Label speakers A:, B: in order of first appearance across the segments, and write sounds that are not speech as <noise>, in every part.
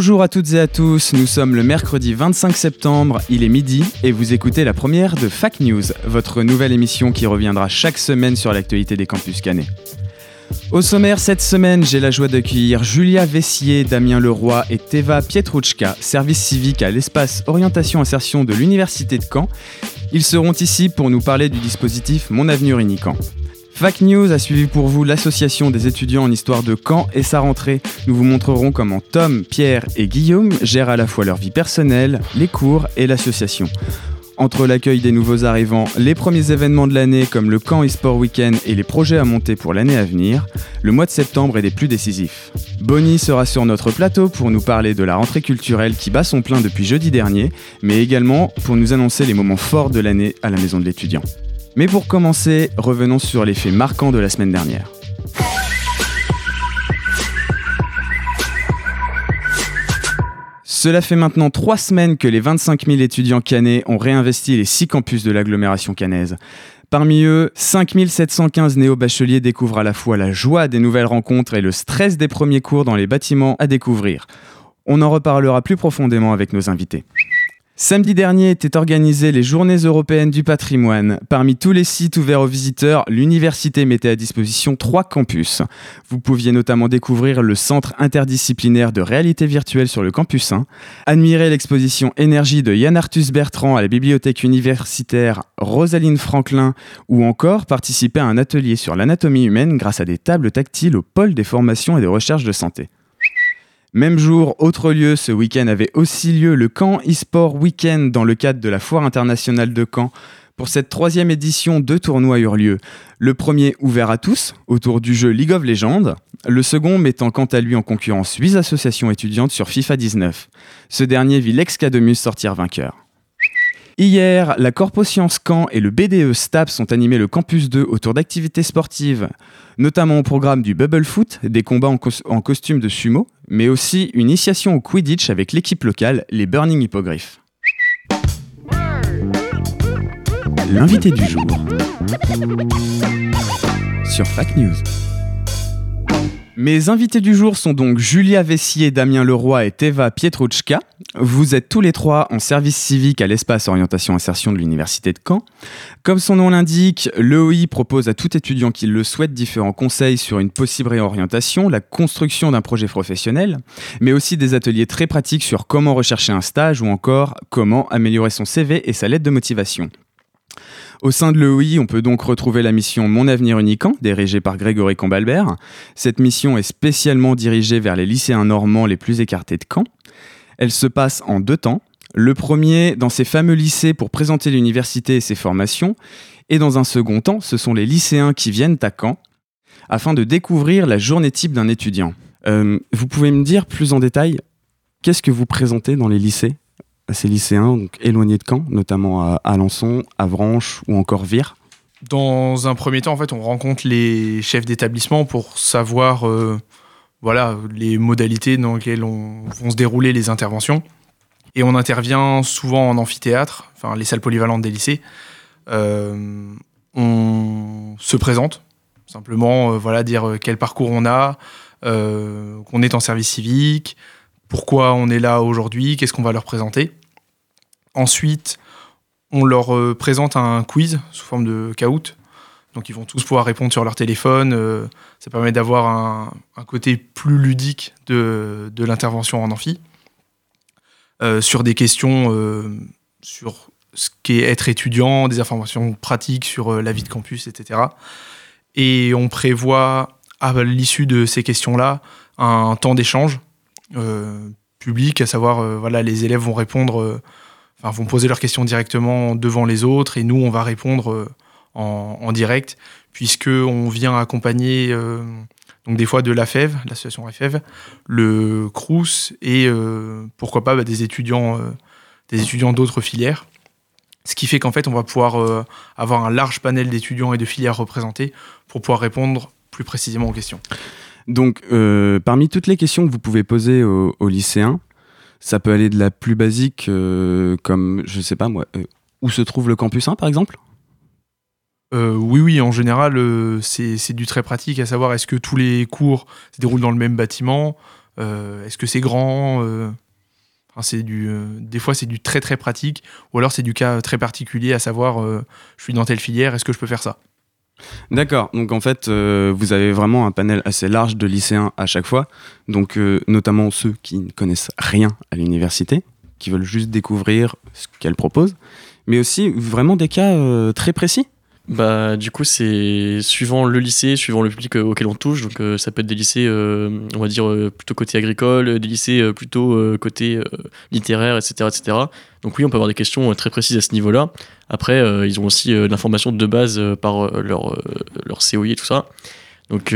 A: Bonjour à toutes et à tous, nous sommes le mercredi 25 septembre, il est midi et vous écoutez la première de Fac News, votre nouvelle émission qui reviendra chaque semaine sur l'actualité des campus canets. Au sommaire cette semaine, j'ai la joie d'accueillir Julia Vessier, Damien Leroy et Teva Pietruchka, service civique à l'espace orientation insertion de l'Université de Caen. Ils seront ici pour nous parler du dispositif Mon Avenir Unican. Fac News a suivi pour vous l'association des étudiants en histoire de Caen et sa rentrée. Nous vous montrerons comment Tom, Pierre et Guillaume gèrent à la fois leur vie personnelle, les cours et l'association. Entre l'accueil des nouveaux arrivants, les premiers événements de l'année comme le camp e-sport week-end et les projets à monter pour l'année à venir, le mois de septembre est des plus décisifs. Bonnie sera sur notre plateau pour nous parler de la rentrée culturelle qui bat son plein depuis jeudi dernier, mais également pour nous annoncer les moments forts de l'année à la maison de l'étudiant. Mais pour commencer, revenons sur les faits marquants de la semaine dernière. Cela fait maintenant trois semaines que les 25 000 étudiants canais ont réinvesti les six campus de l'agglomération cannaise. Parmi eux, 5715 néo-bacheliers découvrent à la fois la joie des nouvelles rencontres et le stress des premiers cours dans les bâtiments à découvrir. On en reparlera plus profondément avec nos invités. Samedi dernier étaient organisées les Journées européennes du patrimoine. Parmi tous les sites ouverts aux visiteurs, l'université mettait à disposition trois campus. Vous pouviez notamment découvrir le centre interdisciplinaire de réalité virtuelle sur le campus 1, admirer l'exposition énergie de Yann Arthus Bertrand à la bibliothèque universitaire Rosaline Franklin ou encore participer à un atelier sur l'anatomie humaine grâce à des tables tactiles au pôle des formations et des recherches de santé. Même jour, autre lieu, ce week-end avait aussi lieu le Caen e-sport Weekend dans le cadre de la Foire internationale de Caen. Pour cette troisième édition, deux tournois eurent lieu. Le premier ouvert à tous, autour du jeu League of Legends. Le second mettant quant à lui en concurrence 8 associations étudiantes sur FIFA 19. Ce dernier vit l'ex-Cademus sortir vainqueur. Hier, la Corpo Science Caen et le BDE STAPS ont animé le Campus 2 autour d'activités sportives, notamment au programme du Bubble Foot, des combats en costume de sumo, mais aussi une initiation au Quidditch avec l'équipe locale, les Burning Hippogriffs. L'invité du jour sur Fac News. Mes invités du jour sont donc Julia Vessier, Damien Leroy et Teva Pietruchka. Vous êtes tous les trois en service civique à l'espace orientation insertion de l'Université de Caen. Comme son nom l'indique, l'EOI propose à tout étudiant qui le souhaite différents conseils sur une possible réorientation, la construction d'un projet professionnel, mais aussi des ateliers très pratiques sur comment rechercher un stage ou encore comment améliorer son CV et sa lettre de motivation. Au sein de l'EOI, on peut donc retrouver la mission Mon Avenir Unican, dirigée par Grégory Combalbert. Cette mission est spécialement dirigée vers les lycéens normands les plus écartés de Caen. Elle se passe en deux temps. Le premier, dans ces fameux lycées pour présenter l'université et ses formations. Et dans un second temps, ce sont les lycéens qui viennent à Caen afin de découvrir la journée type d'un étudiant. Euh, vous pouvez me dire plus en détail, qu'est-ce que vous présentez dans les lycées? Ces lycéens donc éloignés de Caen, notamment à Alençon, Avranches ou encore Vire
B: Dans un premier temps, en fait, on rencontre les chefs d'établissement pour savoir euh, voilà, les modalités dans lesquelles on, vont se dérouler les interventions. Et on intervient souvent en amphithéâtre, enfin les salles polyvalentes des lycées. Euh, on se présente, simplement, euh, voilà, dire quel parcours on a, qu'on est en service civique, pourquoi on est là aujourd'hui, qu'est-ce qu'on va leur présenter. Ensuite, on leur euh, présente un quiz sous forme de caout. Donc ils vont tous pouvoir répondre sur leur téléphone. euh, ça permet d'avoir un, côté plus ludique de, l'intervention en amphi. Euh, sur des questions sur ce qu'est être étudiant, des informations pratiques sur la vie de campus, etc. Et on prévoit à l'issue de ces questions-là un temps d'échange public, à savoir voilà les élèves vont répondre, enfin vont poser leurs questions directement devant les autres et nous on va répondre euh, en, en direct puisque on vient accompagner euh, Donc des fois de la FEV, l'association FEV, le CRUS et euh, pourquoi pas bah, des étudiants, d'autres filières. Ce qui fait qu'en fait on va pouvoir avoir un large panel d'étudiants et de filières représentés pour pouvoir répondre plus précisément aux questions.
A: Donc parmi toutes les questions que vous pouvez poser aux lycéens, ça peut aller de la plus basique comme je sais pas moi, où se trouve le campus 1 par exemple?
B: Euh, oui, oui, en général, euh, c'est du très pratique, à savoir est-ce que tous les cours se déroulent dans le même bâtiment? Euh, Est-ce que c'est grand? Du, Des fois, c'est du très très pratique, ou alors c'est du cas très particulier, à savoir je suis dans telle filière, est-ce que je peux faire ça?
A: D'accord, donc en fait, vous avez vraiment un panel assez large de lycéens à chaque fois, donc notamment ceux qui ne connaissent rien à l'université, qui veulent juste découvrir ce qu'elle propose, mais aussi vraiment des cas très précis
C: bah, du coup, c'est suivant le lycée, suivant le public euh, auquel on touche. Donc, euh, ça peut être des lycées, euh, on va dire, plutôt côté agricole, des lycées plutôt côté littéraire, etc., etc. Donc, oui, on peut avoir des questions très précises à ce niveau-là. Après, ils ont aussi l'information de base par leur, leur COI et tout ça. Donc,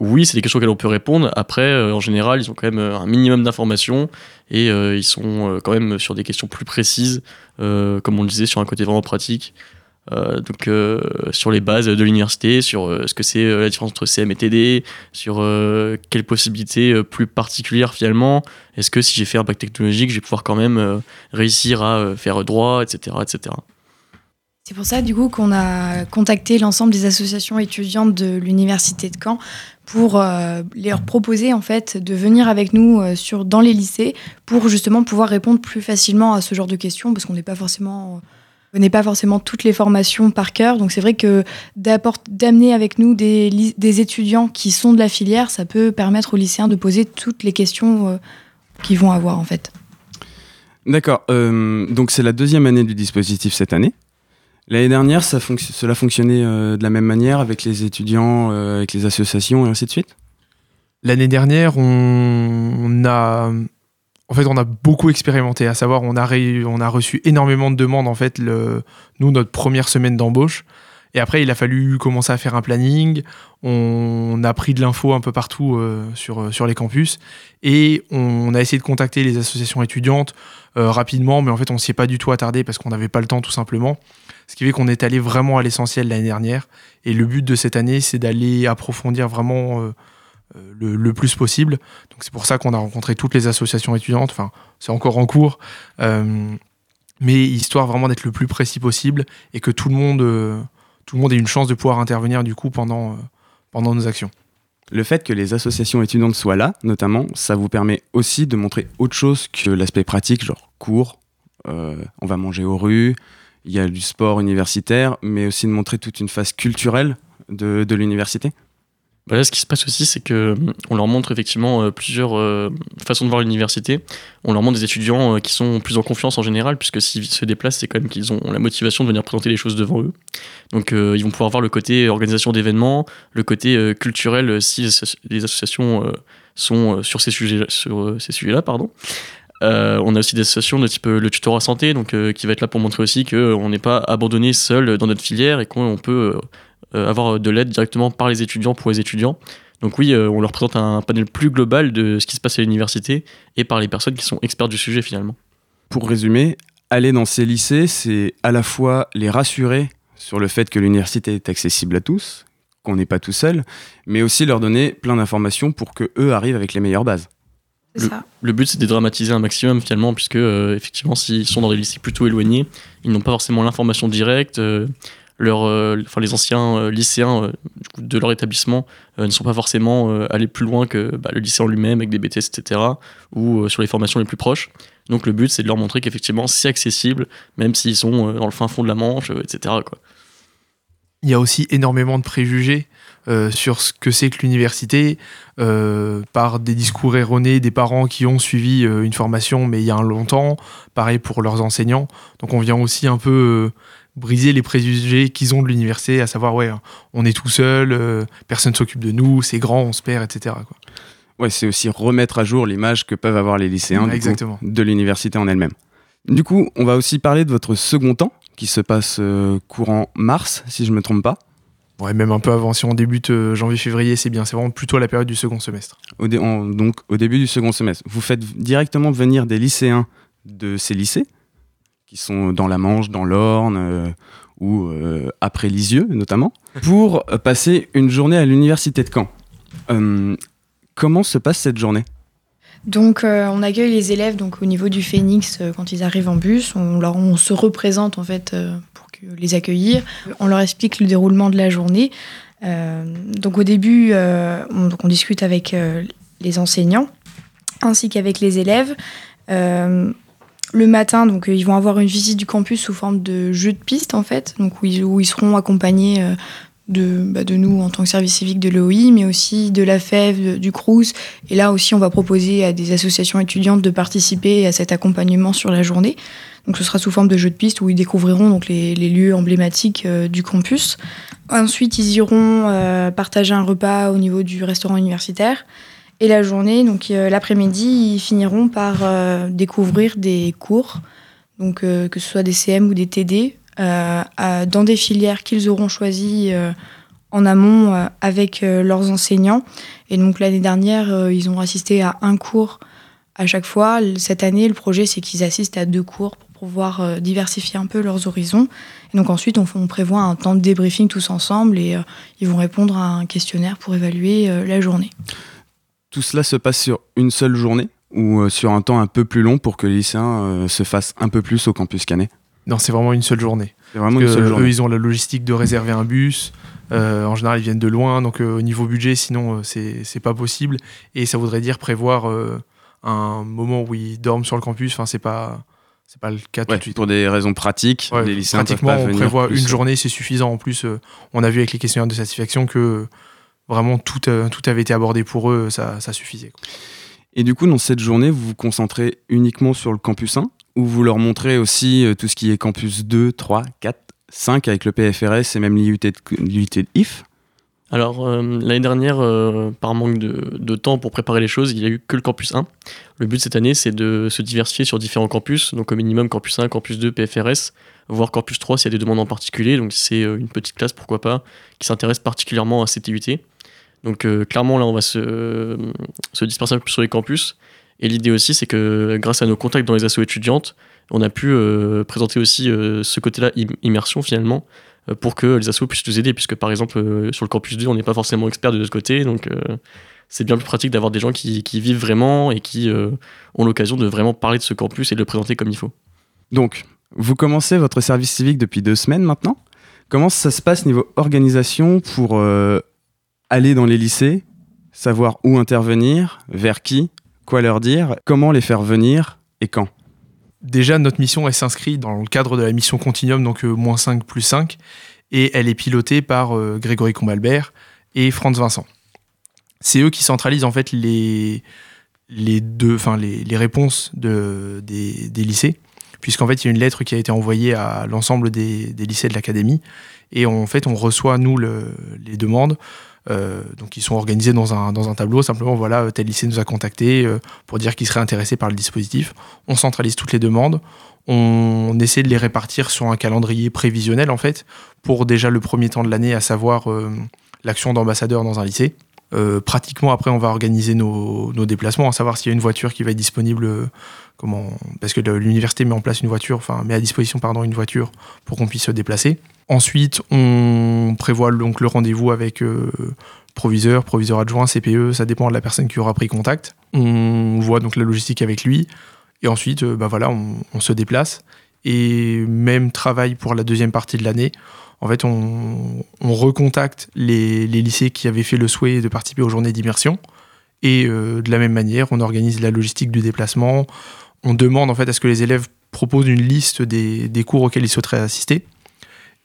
C: oui, c'est des questions auxquelles on peut répondre. Après, en général, ils ont quand même un minimum d'informations et ils sont quand même sur des questions plus précises, comme on le disait, sur un côté vraiment pratique. Euh, donc euh, sur les bases de l'université, sur euh, ce que c'est la différence entre CM et TD, sur quelles possibilités plus particulières finalement. Est-ce que si j'ai fait un bac technologique, je vais pouvoir quand même réussir à faire droit, etc., etc.
D: C'est pour ça, du coup, qu'on a contacté l'ensemble des associations étudiantes de l'université de Caen pour leur proposer en fait de venir avec nous sur, dans les lycées pour justement pouvoir répondre plus facilement à ce genre de questions parce qu'on n'est pas forcément connaît pas forcément toutes les formations par cœur. Donc c'est vrai que d'amener avec nous des, des, étudiants qui sont de la filière, ça peut permettre aux lycéens de poser toutes les questions euh, qu'ils vont avoir en fait.
A: D'accord. Euh, donc c'est la deuxième année du dispositif cette année. L'année dernière, ça cela fonctionnait euh, de la même manière avec les étudiants, avec les associations et ainsi de suite?
B: L'année dernière, on a en fait, on a beaucoup expérimenté, à savoir, on a, reçu énormément de demandes, en fait, nous, notre première semaine d'embauche. Et après, il a fallu commencer à faire un planning. On a pris de l'info un peu partout euh, sur, euh, sur les campus. Et on a essayé de contacter les associations étudiantes euh, rapidement, mais en fait, on s'y est pas du tout attardé parce qu'on n'avait pas le temps, tout simplement. Ce qui fait qu'on est allé vraiment à l'essentiel l'année dernière. Et le but de cette année, c'est d'aller approfondir vraiment le, plus possible. Donc c'est pour ça qu'on a rencontré toutes les associations étudiantes. Enfin, c'est encore en cours, euh, mais histoire vraiment d'être le plus précis possible et que tout le monde, euh, tout le monde ait une chance de pouvoir intervenir du coup pendant, pendant nos actions.
A: Le fait que les associations étudiantes soient là, notamment, ça vous permet aussi de montrer autre chose que l'aspect pratique, genre cours, on va manger aux rues, il y a du sport universitaire, mais aussi de montrer toute une phase culturelle de l'université
C: bah ce qui se passe aussi, c'est que hum, on leur montre effectivement euh, plusieurs euh, façons de voir l'université. On leur montre des étudiants euh, qui sont plus en confiance en général, puisque s'ils se déplacent, c'est quand même qu'ils ont la motivation de venir présenter les choses devant eux. Donc, ils vont pouvoir voir le côté organisation d'événements, le côté culturel si les associations sont sur ces sujets, sur ces sujets-là, pardon. on a aussi des associations de type le tutorat santé, donc qui va être là pour montrer aussi qu'on n'est pas abandonné seul dans notre filière et qu'on peut euh, avoir de l'aide directement par les étudiants pour les étudiants. Donc oui, euh, on leur présente un panel plus global de ce qui se passe à l'université et par les personnes qui sont experts du sujet finalement.
A: Pour résumer, aller dans ces lycées, c'est à la fois les rassurer sur le fait que l'université est accessible à tous, qu'on n'est pas tout seul, mais aussi leur donner plein d'informations pour que eux arrivent avec les meilleures bases.
C: Le, le, but c'est de dédramatiser un maximum finalement puisque euh, effectivement s'ils sont dans des lycées plutôt éloignés, ils n'ont pas forcément l'information directe, leur, euh, enfin, les anciens euh, lycéens euh, de leur établissement ne sont pas forcément allés plus loin que bah, le lycée en lui-même avec des BTS, etc., ou sur les formations les plus proches. Donc le but, c'est de leur montrer qu'effectivement, c'est accessible, même s'ils sont dans le fin fond de la Manche, etc. Quoi.
B: Il y a aussi énormément de préjugés sur ce que c'est que l'université, par des discours erronés des parents qui ont suivi une formation, mais il y a un longtemps, pareil pour leurs enseignants. Donc on vient aussi un peu briser les préjugés qu'ils ont de l'université, à savoir, ouais, on est tout seul, euh, personne s'occupe de nous, c'est grand, on se perd, etc. Quoi.
A: Ouais, c'est aussi remettre à jour l'image que peuvent avoir les lycéens de l'université en elle-même. Du coup, on va aussi parler de votre second temps, qui se passe euh, courant mars, si je ne me trompe pas.
B: Ouais, même un peu avant. Si on débute euh, janvier-février, c'est bien. C'est vraiment plutôt à la période du second semestre.
A: Au donc au début du second semestre, vous faites directement venir des lycéens de ces lycées, qui sont dans la Manche, dans l'Orne, euh, ou euh, après Lisieux notamment, pour euh, passer une journée à l'université de Caen. Comment se passe cette journée?
D: Donc, on accueille les élèves donc, au niveau du euh, quand ils arrivent en bus. On, leur, on se représente en fait pour les accueillir. On leur explique le déroulement de la journée. Donc, au début, on, donc, on discute avec les enseignants ainsi qu'avec les élèves. Le matin, donc, euh, ils vont avoir une visite du campus sous forme de jeu de piste en fait, donc, où, ils, seront accompagnés. euh, de, bah, de nous en tant que service civique de l'OI, mais aussi de la FEV, du CRUS, et là aussi, on va proposer à des associations étudiantes de participer à cet accompagnement sur la journée. Donc, ce sera sous forme de jeu de piste où ils découvriront donc les, lieux emblématiques euh, du campus. Ensuite, ils iront partager un repas au niveau du restaurant universitaire. Et la journée, donc euh, l'après-midi, ils finiront par euh, découvrir des cours, donc euh, que ce soit des CM ou des TD, dans des filières qu'ils auront choisies en amont avec leurs enseignants. Et donc l'année dernière, ils ont assisté à un cours à chaque fois. Cette année, le projet, c'est qu'ils assistent à deux cours pour pouvoir diversifier un peu leurs horizons. Et donc ensuite, on, prévoit un temps de débriefing tous ensemble et ils vont répondre à un questionnaire pour évaluer la journée.
A: Tout cela se passe sur une seule journée ou euh, sur un temps un peu plus long pour que les lycéens euh, se fassent un peu plus au campus Canet?
B: Non, c'est vraiment une seule journée.
A: C'est vraiment une seule journée.
B: eux, ils ont la logistique de réserver un bus. Euh, en général, ils viennent de loin, donc euh, au niveau budget, sinon, euh, c'est pas possible. Et ça voudrait dire prévoir un moment où ils dorment sur le campus. Enfin, c'est pas, c'est pas le cas tout de suite.
A: pour des raisons pratiques,
B: Ouais,
A: les lycéens peuvent
B: pratiquement,
A: pas
B: on
A: venir
B: prévoit
A: plus.
B: une journée, c'est suffisant. En plus, on a vu avec les questionnaires de satisfaction que vraiment tout, euh, tout avait été abordé pour eux, ça, ça suffisait. quoi.
A: Et du coup, dans cette journée, vous vous concentrez uniquement sur le campus 1 ou vous leur montrez aussi euh, tout ce qui est campus 2, 3, 4, 5 avec le PFRS et même l'IUT de, IF
C: Alors, euh, l'année dernière, euh, par manque de, de temps pour préparer les choses, il n'y a eu que le campus 1. Le but cette année, c'est de se diversifier sur différents campus, donc au minimum campus 1, campus 2, PFRS, voire campus 3 s'il y a des demandes en particulier. Donc, si c'est euh, une petite classe, pourquoi pas, qui s'intéresse particulièrement à cette IUT. Donc, euh, clairement, là, on va se, se disperser un peu sur les campus. Et l'idée aussi, c'est que grâce à nos contacts dans les assos étudiantes, on a pu euh, présenter aussi euh, ce côté-là, im- immersion finalement, pour que les assos puissent nous aider, puisque par exemple sur le campus 2, on n'est pas forcément expert de l'autre côté, donc c'est bien plus pratique d'avoir des gens qui, qui vivent vraiment et qui ont l'occasion de vraiment parler de ce campus et de le présenter comme il faut.
A: Donc, vous commencez votre service civique depuis deux semaines maintenant. Comment ça se passe niveau organisation pour aller dans les lycées, savoir où intervenir, vers qui, quoi leur dire, comment les faire venir et quand
B: Déjà, notre mission, s'inscrit dans le cadre de la mission Continuum, donc euh, moins 5 plus 5, et elle est pilotée par euh, Grégory Combalbert et Franz Vincent. C'est eux qui centralisent en fait les, les, deux, les, les réponses de, des, des lycées, puisqu'en fait, il y a une lettre qui a été envoyée à l'ensemble des, des lycées de l'académie, et en fait, on reçoit, nous, le- les demandes. Euh, donc, ils sont organisés dans un, dans un tableau. Simplement, voilà, tel lycée nous a contactés euh, pour dire qu'il serait intéressé par le dispositif on centralise toutes les demandes, on essaie de les répartir sur un calendrier prévisionnel en fait, pour déjà le premier temps de l'année, à savoir euh, l'action d'ambassadeur dans un lycée. Euh, pratiquement après on va organiser nos, nos déplacements, à savoir s'il y a une voiture qui va être disponible, euh, comment, parce que l'université met en place une voiture, enfin met à disposition pardon une voiture pour qu'on puisse se déplacer. Ensuite on prévoit donc le rendez-vous avec euh, proviseur, proviseur adjoint, CPE, ça dépend de la personne qui aura pris contact. On voit donc la logistique avec lui. Et ensuite, euh, bah voilà, on, se déplace. Et même travail pour la deuxième partie de l'année. En fait, on, on recontacte les, les lycées qui avaient fait le souhait de participer aux journées d'immersion. Et euh, de la même manière, on organise la logistique du déplacement. On demande en fait à ce que les élèves proposent une liste des, cours auxquels ils souhaiteraient assister.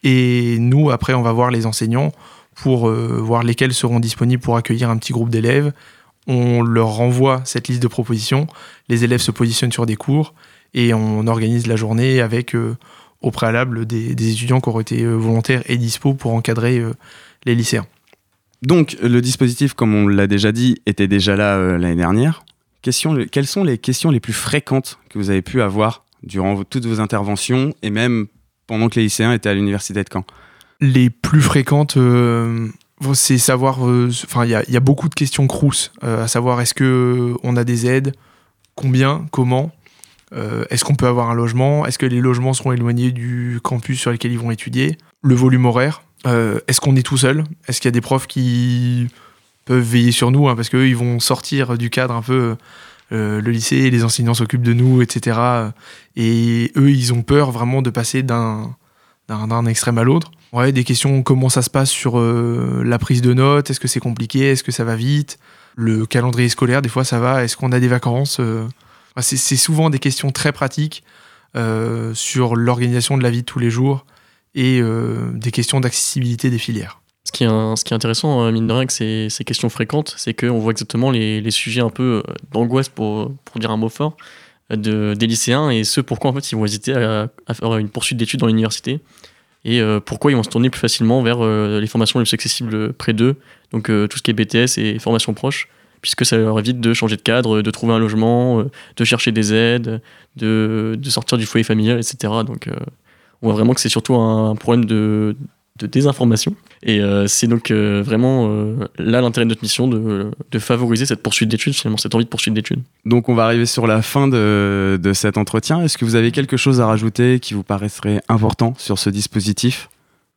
B: Et nous, après, on va voir les enseignants pour euh, voir lesquels seront disponibles pour accueillir un petit groupe d'élèves. On leur renvoie cette liste de propositions les élèves se positionnent sur des cours et on organise la journée avec euh, au préalable des, étudiants qui auraient été euh, volontaires et dispo pour encadrer les lycéens.
A: Donc, le dispositif, comme on l'a déjà dit, était déjà là l'année dernière. Quelles sont les questions les plus fréquentes que vous avez pu avoir durant toutes vos interventions et même pendant que les lycéens étaient à l'université de Caen?
B: Les plus fréquentes, euh, c'est savoir. euh, Enfin, il y, a- beaucoup de questions crous, euh, à savoir est-ce que on a des aides, combien, comment, est-ce qu'on peut avoir un logement, est-ce que les logements seront éloignés du campus sur lequel ils vont étudier, le volume horaire, est-ce qu'on est tout seul, est-ce qu'il y a des profs qui peuvent veiller sur nous, hein, parce qu'eux ils vont sortir du cadre un peu. euh, le lycée, les enseignants s'occupent de nous, etc. Et eux, ils ont peur vraiment de passer d'un extrême à l'autre. Des questions comment ça se passe sur euh, la prise de notes, est-ce que c'est compliqué, est-ce que ça va vite, le calendrier scolaire, des fois ça va, est-ce qu'on a des vacances euh, C'est souvent des questions très pratiques euh, sur l'organisation de la vie de tous les jours et des questions d'accessibilité des filières.
C: Ce qui est, intéressant, euh, mine de rien, avec ces, questions fréquentes, c'est qu'on voit exactement les, sujets un peu euh, d'angoisse, pour, pour dire un mot fort, de, des lycéens et ce pourquoi en fait ils vont hésiter à, faire une poursuite d'études dans l'université et euh, pourquoi ils vont se tourner plus facilement vers euh, les formations les plus accessibles près d'eux, donc tout ce qui est BTS et formation proche, puisque ça leur évite de changer de cadre, de trouver un logement, de chercher des aides, de, sortir du foyer familial, etc. Donc on voit vraiment que c'est surtout un problème de, de désinformation. Et euh, c'est donc euh, vraiment euh, là l'intérêt de notre mission de, de favoriser cette poursuite d'études, finalement, cette envie de poursuite d'études.
A: Donc on va arriver sur la fin de, de cet entretien. Est-ce que vous avez quelque chose à rajouter qui vous paraîtrait important sur ce dispositif?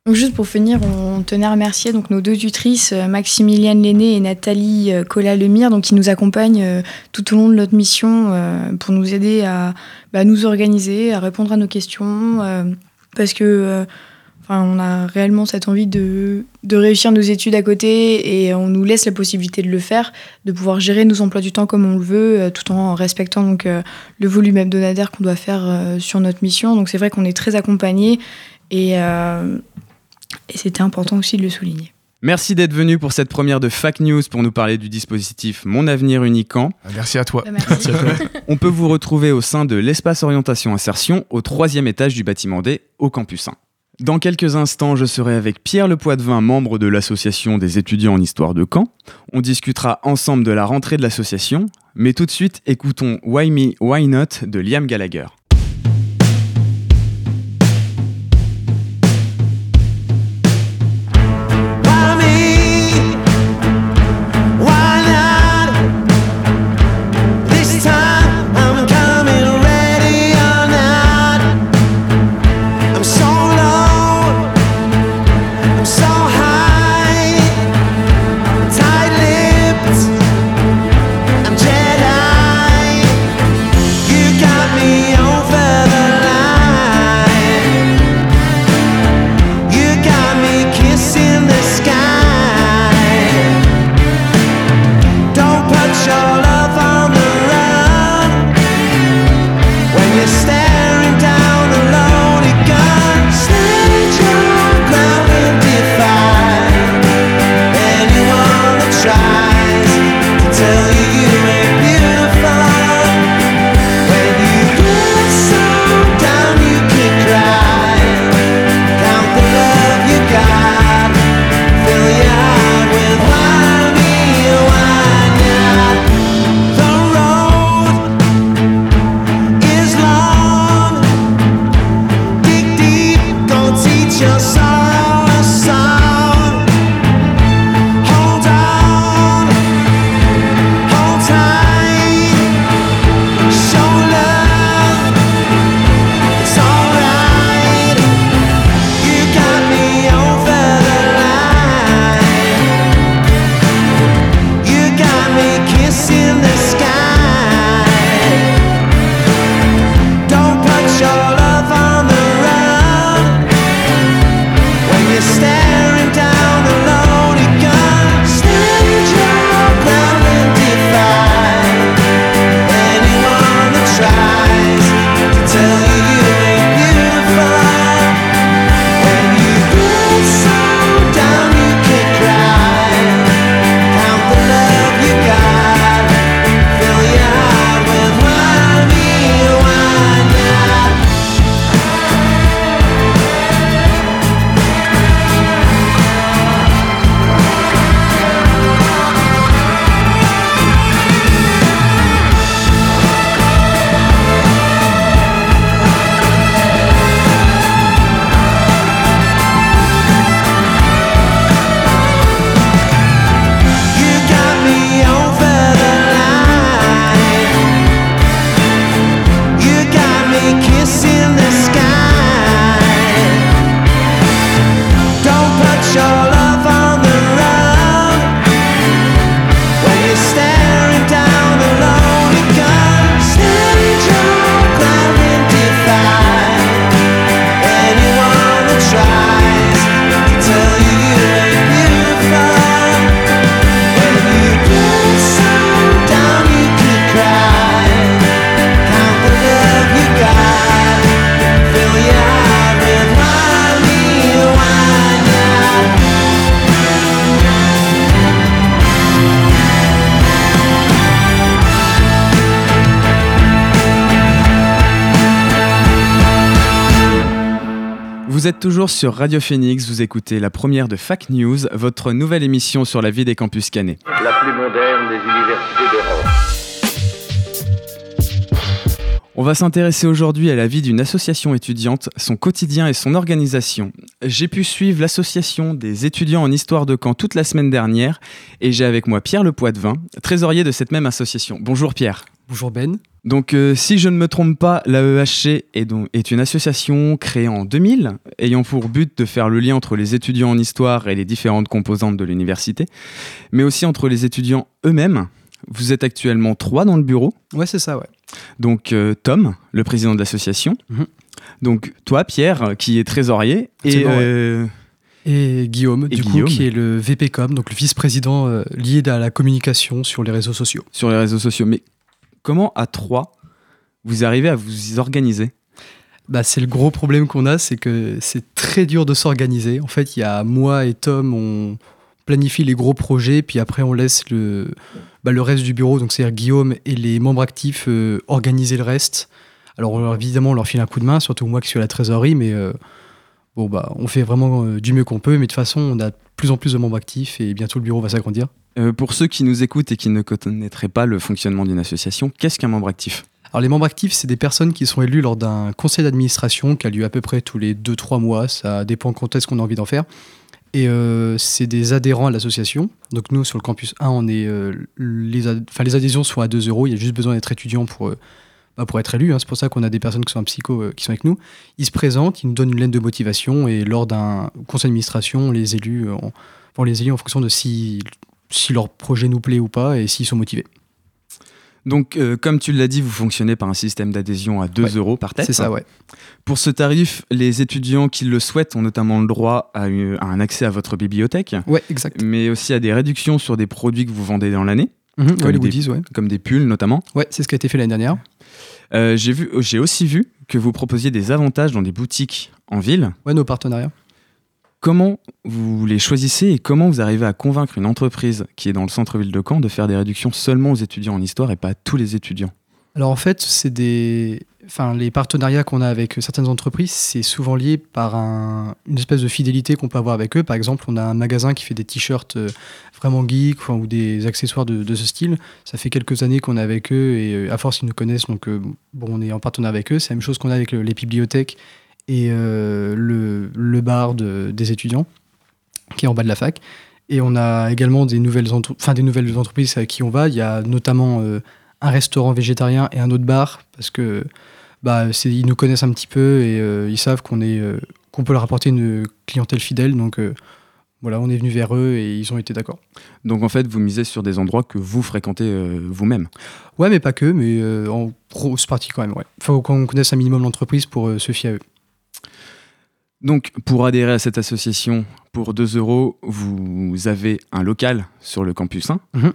D: Donc juste pour finir, on tenait à remercier donc nos deux tutrices, Maximiliane Lenné et Nathalie Collat-Lemire, donc qui nous accompagnent tout au long de notre mission pour nous aider à bah, nous organiser, à répondre à nos questions, parce que euh, enfin, on a réellement cette envie de, de réussir nos études à côté et on nous laisse la possibilité de le faire, de pouvoir gérer nos emplois du temps comme on le veut, euh, tout en respectant donc euh, le volume hebdomadaire qu'on doit faire euh, sur notre mission. Donc c'est vrai qu'on est très accompagnés et euh, et c'était important aussi de le souligner.
A: Merci d'être venu pour cette première de Fac News pour nous parler du dispositif Mon Avenir Unicamp.
B: Merci à toi.
D: Merci. <laughs>
A: On peut vous retrouver au sein de l'espace orientation insertion au troisième étage du bâtiment D au campus 1. Dans quelques instants, je serai avec Pierre Le Poitvin, membre de l'association des étudiants en histoire de Caen. On discutera ensemble de la rentrée de l'association, mais tout de suite, écoutons Why Me, Why Not de Liam Gallagher. Vous êtes toujours sur Radio Phoenix, vous écoutez la première de Fac News, votre nouvelle émission sur la vie des campus cannés.
E: la plus moderne des universités d'Europe.
A: On va s'intéresser aujourd'hui à la vie d'une association étudiante, son quotidien et son organisation. J'ai pu suivre l'association des étudiants en histoire de Caen toute la semaine dernière et j'ai avec moi Pierre Le Poitvin, trésorier de cette même association. Bonjour Pierre.
F: Bonjour Ben.
A: Donc euh, si je ne me trompe pas, l'AEHC est, donc- est une association créée en 2000 ayant pour but de faire le lien entre les étudiants en histoire et les différentes composantes de l'université, mais aussi entre les étudiants eux-mêmes. Vous êtes actuellement trois dans le bureau.
F: Ouais, c'est ça, ouais.
A: Donc euh, Tom, le président de l'association.
F: Mhm.
A: Donc toi, Pierre, euh, qui est trésorier. Et
F: ouais.
A: euh,
F: Et Guillaume,
A: Et
F: du
A: Guillaume.
F: coup, qui est le VPcom, donc le vice-président euh, lié à la communication sur les réseaux sociaux.
A: sur les réseaux sociaux. Mais comment à trois vous arrivez à vous organiser?
F: Bah, c'est le gros problème qu'on a, c'est que c'est très dur de s'organiser. En fait, il y a moi et Tom, on planifie les gros projets, puis après on laisse le, bah, le reste du bureau, donc c'est-à-dire Guillaume et les membres actifs, euh, organiser le reste. Alors évidemment, on leur file un coup de main, surtout moi qui suis à la trésorerie, mais euh, bon, bah, on fait vraiment euh, du mieux qu'on peut. Mais de toute façon, on a de plus en plus de membres actifs et bientôt le bureau va s'agrandir.
A: Euh, Pour ceux qui nous écoutent et qui ne connaîtraient pas le fonctionnement d'une association, qu'est-ce qu'un membre actif?
F: Alors les membres actifs, c'est des personnes qui sont élues lors d'un conseil d'administration qui a lieu à peu près tous les 2-3 mois, ça dépend quand est-ce qu'on a envie d'en faire. Et euh, c'est des adhérents à l'association. Donc nous, sur le campus 1, on est, euh, les, ad- enfin, les adhésions sont à 2 euros, il y a juste besoin d'être étudiant pour, bah, pour être élu. hein. C'est pour ça qu'on a des personnes qui sont en psycho euh, qui sont avec nous. Ils se présentent, ils nous donnent une lettre de motivation et lors d'un conseil d'administration, on les élue en, on les élit en fonction de si, si leur projet nous plaît ou pas et s'ils sont motivés.
A: Donc, euh, comme tu l'as dit, vous fonctionnez par un système d'adhésion à 2
F: Ouais.
A: euros par tête.
F: C'est ça, ouais.
A: Pour ce tarif, les étudiants qui le souhaitent ont notamment le droit à, une- à un accès à votre bibliothèque,
F: Ouais, exact.
A: mais aussi à des réductions sur des produits que vous vendez dans l'année,
F: Mhm, ouais,
A: Comme
F: les
A: des-
F: goodies, ouais.
A: comme des pulls notamment.
F: Ouais, c'est ce qui a été fait l'année dernière.
A: Euh, J'ai vu- j'ai aussi vu que vous proposiez des avantages dans des boutiques en ville.
F: Ouais, nos partenariats.
A: Comment vous les choisissez et comment vous arrivez à convaincre une entreprise qui est dans le centre-ville de Caen de faire des réductions seulement aux étudiants en histoire et pas à tous les étudiants?
F: Alors en fait, c'est des, enfin les partenariats qu'on a avec certaines entreprises, c'est souvent lié par un- une espèce de fidélité qu'on peut avoir avec eux. Par exemple, on a un magasin qui fait des t-shirts euh, vraiment geek enfin, ou des accessoires de, ce style. Ça fait quelques années qu'on est avec eux et euh, à force ils nous connaissent, donc euh, bon, on est en partenariat avec eux. C'est la même chose qu'on a avec le- les bibliothèques et le, bar de- des étudiants qui est en bas de la fac. Et on a également des nouvelles, entreprises à qui on va. Il y a notamment un restaurant végétarien et un autre bar parce que bah, ils nous connaissent un petit peu et euh, ils savent qu'on est euh, qu'on peut leur apporter une clientèle fidèle. Donc euh, voilà, on est venu vers eux et ils ont été d'accord.
A: Donc en fait, vous misez sur des endroits que vous fréquentez vous-même.
F: Ouais, mais pas que, mais en grosse partie quand même. Ouais. Faut qu'on connaisse un minimum l'entreprise pour se fier à eux.
A: Donc pour adhérer à cette association, pour 2 euros, vous avez un local sur le campus 1.
F: Mhm.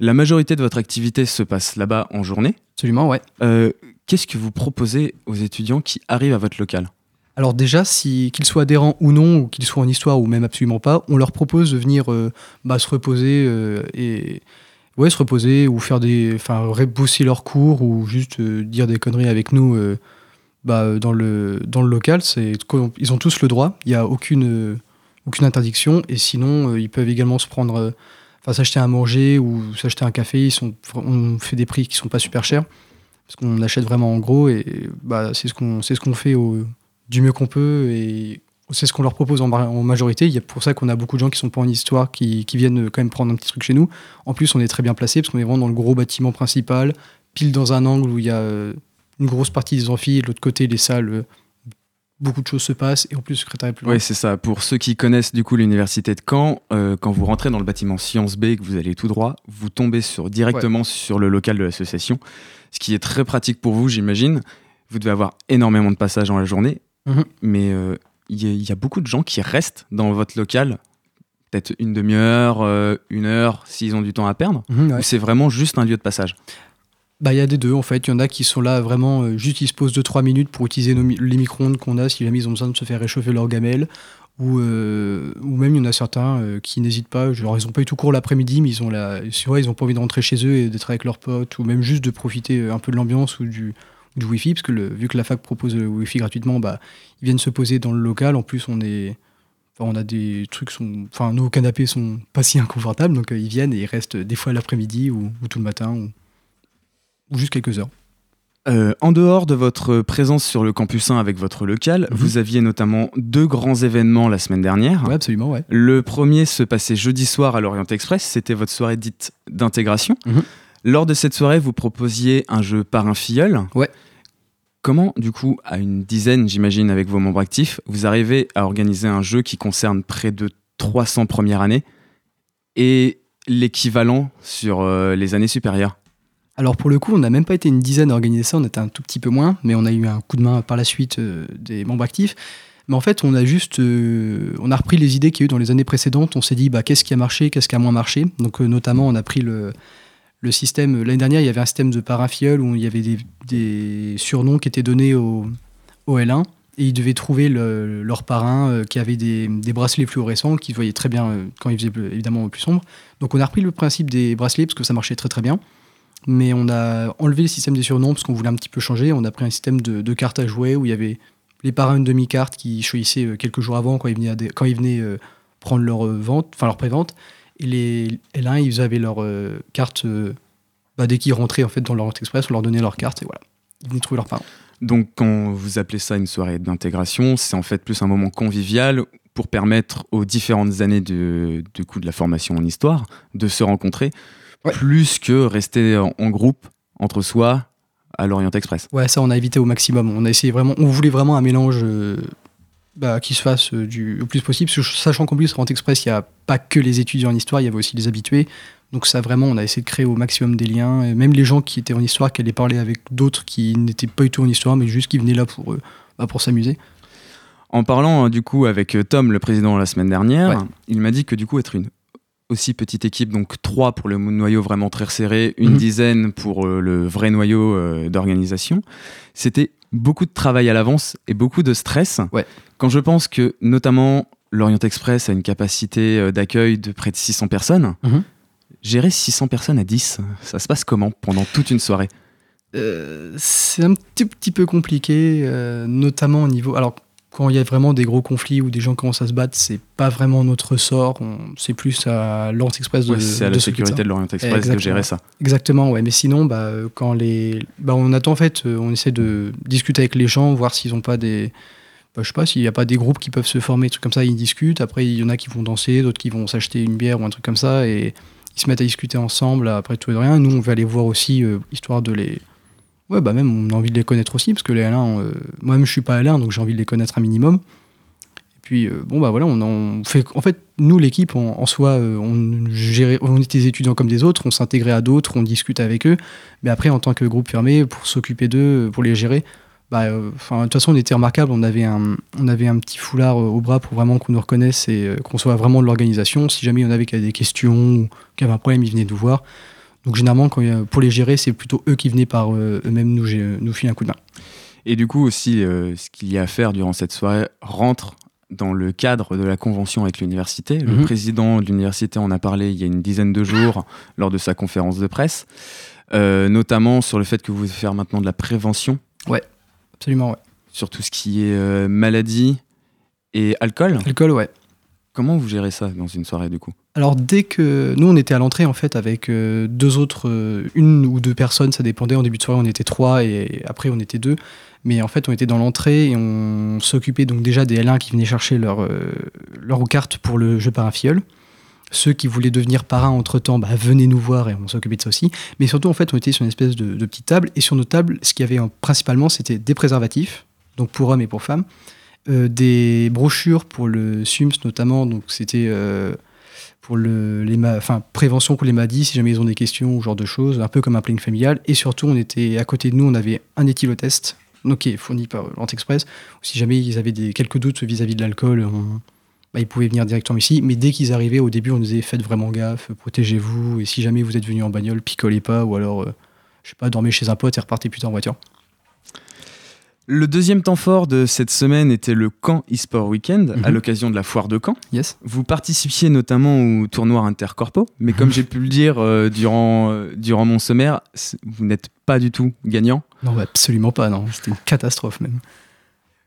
A: La majorité de votre activité se passe là-bas en journée.
F: Absolument, ouais.
A: Euh, Qu'est-ce que vous proposez aux étudiants qui arrivent à votre local?
F: Alors déjà, si qu'ils soient adhérents ou non, ou qu'ils soient en histoire ou même absolument pas, on leur propose de venir euh, bah, se reposer euh, et ouais, se reposer ou faire des, enfin, repousser leurs cours ou juste euh, dire des conneries avec nous bah, dans le dans le local. Ils ont tous le droit. Il y a aucune aucune interdiction et sinon ils peuvent également se prendre, s'acheter à manger ou s'acheter un café. Ils sont, on fait des prix qui sont pas super chers parce qu'on achète vraiment en gros et bah, c'est ce qu'on ce qu'on fait au, du mieux qu'on peut et c'est ce qu'on leur propose en, en majorité. Il y a pour ça qu'on a beaucoup de gens qui sont pas en histoire qui, qui viennent quand même prendre un petit truc chez nous. En plus, on est très bien placé parce qu'on est vraiment dans le gros bâtiment principal, pile dans un angle où il y a euh, une grosse partie des amphis et de l'autre côté les salles. euh, Beaucoup de choses se passent et en plus le secrétariat est plus loin.
A: Oui, c'est ça. Pour ceux qui connaissent du coup l'université de Caen, euh, quand vous rentrez dans le bâtiment Sciences B et que vous allez tout droit, vous tombez sur, directement sur le local de l'association, ce qui est très pratique pour vous, j'imagine. Vous devez avoir énormément de passages dans la journée,
F: Mhm.
A: mais euh, il y, a- il y a beaucoup de gens qui restent dans votre local, peut-être une demi-heure, euh, une heure, s'ils ont du temps à perdre.
F: Mhm, ouais.
A: c'est vraiment juste un lieu de passage?
F: Bah, il y a des deux en fait. Il y en a qui sont là vraiment euh, juste ils se posent 2-3 minutes pour utiliser nos les micro-ondes qu'on a si jamais ils ont besoin de se faire réchauffer leur gamelle. Ou, euh, ou même il y en a certains euh, qui n'hésitent pas. Genre ils ont pas eu tout cours l'après-midi, mais ils ont la, vrai, ils ont pas envie de rentrer chez eux et d'être avec leurs potes, ou même juste de profiter euh, un peu de l'ambiance ou du, de Wi-Fi, parce que le- vu que la fac propose le Wi-Fi gratuitement, bah, ils viennent se poser dans le local. En plus, on est, enfin, on a des trucs, sont, enfin, nos canapés sont pas si inconfortables, donc ils viennent et ils restent des fois l'après-midi ou, ou tout le matin ou juste quelques heures.
A: Euh, en dehors de votre présence sur le campus 1 avec votre local,
F: Mhm.
A: vous aviez notamment deux grands événements la semaine dernière.
F: Absolument, ouais.
A: Le premier se passait jeudi soir à l'Orient Express, c'était votre soirée dite d'intégration.
F: Mhm.
A: Lors de cette soirée, vous proposiez un jeu par un filleul.
F: Ouais.
A: Comment, du coup, à une dizaine, j'imagine, avec vos membres actifs, vous arrivez à organiser un jeu qui concerne près de 300 premières années et l'équivalent sur euh, les années supérieures?
F: Alors pour le coup, on n'a même pas été une dizaine à organiser ça, on était un tout petit peu moins, mais on a eu un coup de main par la suite euh, des membres actifs. Mais en fait, on a juste, euh, on a repris les idées qu'il y a eu dans les années précédentes. On s'est dit, bah, qu'est-ce qui a marché, qu'est-ce qui a moins marché? Donc euh, notamment, on a pris le, système. L'année dernière, il y avait un système de parrain filleul où il y avait des, surnoms qui étaient donnés au, au L1 et ils devaient trouver le- leur parrain qui avait des, bracelets fluorescents qui se voyaient très bien quand il faisait évidemment plus sombre. Donc on a repris le principe des bracelets parce que ça marchait très très bien. Mais on a enlevé le système des surnoms parce qu'on voulait un petit peu changer. On a pris un système de, cartes à jouer où il y avait les parrains une demi-carte qui choisissaient euh, quelques jours avant quand ils venaient, des- euh, prendre leur euh, vente, enfin leur pré-vente. Et les L1, ils avaient leur carte bah, dès qu'ils rentraient en fait dans l'Orient Express, on leur donnait leur carte et voilà. Ils venaient trouver leurs parents.
A: Donc, quand vous appelez ça une soirée d'intégration, c'est en fait plus un moment convivial pour permettre aux différentes années de, coup, de la formation en histoire de se rencontrer,
F: Ouais.
A: plus que rester en, en groupe entre soi à l'Orient Express.
F: Ouais, ça on a évité au maximum. On a essayé vraiment, on voulait vraiment un mélange euh, bah, qui se fasse euh, du, au plus possible, sachant qu'en plus, Rent Express, il n'y a pas que les étudiants en histoire, il y avait aussi les habitués. Donc ça vraiment, on a essayé de créer au maximum des liens. Et même les gens qui étaient en histoire, qui allaient parler avec d'autres qui n'étaient pas du tout en histoire, mais juste qui venaient là pour, euh, bah, pour s'amuser.
A: En parlant du coup avec Tom, le président, la semaine dernière,
F: Ouais.
A: il m'a dit que du coup être une aussi petite équipe, donc trois pour le noyau vraiment très resserré, une
F: Mhm.
A: dizaine pour euh, le vrai noyau euh, d'organisation, c'était beaucoup de travail à l'avance et beaucoup de stress.
F: Ouais.
A: Quand je pense que notamment l'Orient Express a une capacité euh, d'accueil de près de 600 personnes,
F: Mhm.
A: gérer 600 personnes à 10, ça se passe comment pendant toute une soirée?
F: Euh, c'est un petit, petit peu compliqué, euh, notamment au niveau. Alors, quand il y a vraiment des gros conflits ou des gens commencent à se battre, c'est pas vraiment notre sort. on- C'est plus à l'Orient Express de.
A: Ouais, C'est à
F: de
A: la
F: de
A: sécurité de l'Orient Express de gérer ça.
F: Exactement, ouais. Mais sinon, bah, quand les, bah, on attend en fait, euh, on essaie de discuter avec les gens, voir s'ils ont pas des, bah, je sais pas, s'il n'y a pas des groupes qui peuvent se former, des trucs comme ça, ils discutent. Après, il y en a qui vont danser, d'autres qui vont s'acheter une bière ou un truc comme ça, et ils se mettent à discuter ensemble. Après tout et de rien, nous, on va les voir aussi, euh, histoire de les, ouais, bah même, on a envie de les connaître aussi, parce que les L1, euh, moi-même, je suis pas L1, donc j'ai envie de les connaître un minimum. Et puis, euh, bon, bah voilà, on en fait. En fait, nous, l'équipe, en, soi, euh, on, gérait, on était des étudiants comme des autres, on s'intégrait à d'autres, on discute avec eux. Mais après, en tant que groupe fermé, pour s'occuper d'eux, pour les gérer, bah, de toute façon, on était remarquable. On avait un, on avait un petit foulard au bras pour vraiment qu'on nous reconnaisse et qu'on soit vraiment de l'organisation. Si jamais il y en avait qui avaient des questions ou qui avaient un problème, ils venaient nous voir. Donc, généralement, quand a- pour les gérer, c'est plutôt eux qui venaient par euh, eux-mêmes nous, nous filer un coup de main.
A: Et du coup aussi, euh, ce qu'il y a à faire durant cette soirée rentre dans le cadre de la convention avec l'université. Le
F: Mhm.
A: président de l'université en a parlé il y a une dizaine de jours <coughs> lors de sa conférence de presse, euh, notamment sur le fait que vous devez faire maintenant de la prévention
F: Absolument, ouais.
A: sur tout ce qui est euh, maladie et alcool.
F: Alcool, ouais.
A: Comment vous gérez ça dans une soirée du coup?
F: Alors dès que nous on était à l'entrée en fait avec euh, deux autres, euh, une ou deux personnes, ça dépendait. En début de soirée on était trois et après on était deux. Mais en fait on était dans l'entrée et on s'occupait donc déjà des L1 qui venaient chercher leur, euh, leur carte pour le jeu par un filleul. Ceux qui voulaient devenir parrains entre temps, bah, venez nous voir et on s'occupait de ça aussi. Mais surtout en fait on était sur une espèce de, petite table et sur nos tables ce qu'il y avait en- principalement c'était des préservatifs, donc pour hommes et pour femmes. Des brochures pour le SUMS notamment, donc c'était pour le, les enfin, prévention pour les maladies, si jamais ils ont des questions ou ce genre de choses, un peu comme un planning familial. Et surtout, on était à côté de nous, on avait un éthylotest, donc fourni par l'Antexpress. Si jamais ils avaient des, quelques doutes vis-à-vis de l'alcool, bah, ils pouvaient venir directement ici. Mais dès qu'ils arrivaient, au début, on disait faites vraiment gaffe, protégez-vous. Et si jamais vous êtes venu en bagnole, picolez pas, ou alors, euh, je sais pas, dormez chez un pote et repartez plus tard en voiture.
A: Le deuxième temps fort de cette semaine était le Caen eSport Weekend à
F: Mhm.
A: l'occasion de la foire de Caen.
F: Yes.
A: Vous participiez notamment au tournoi intercorpo, mais comme j'ai pu le dire euh, durant, euh, durant mon sommaire, vous n'êtes pas du tout gagnant.
F: Non, bah, absolument pas, non. C'était une catastrophe même.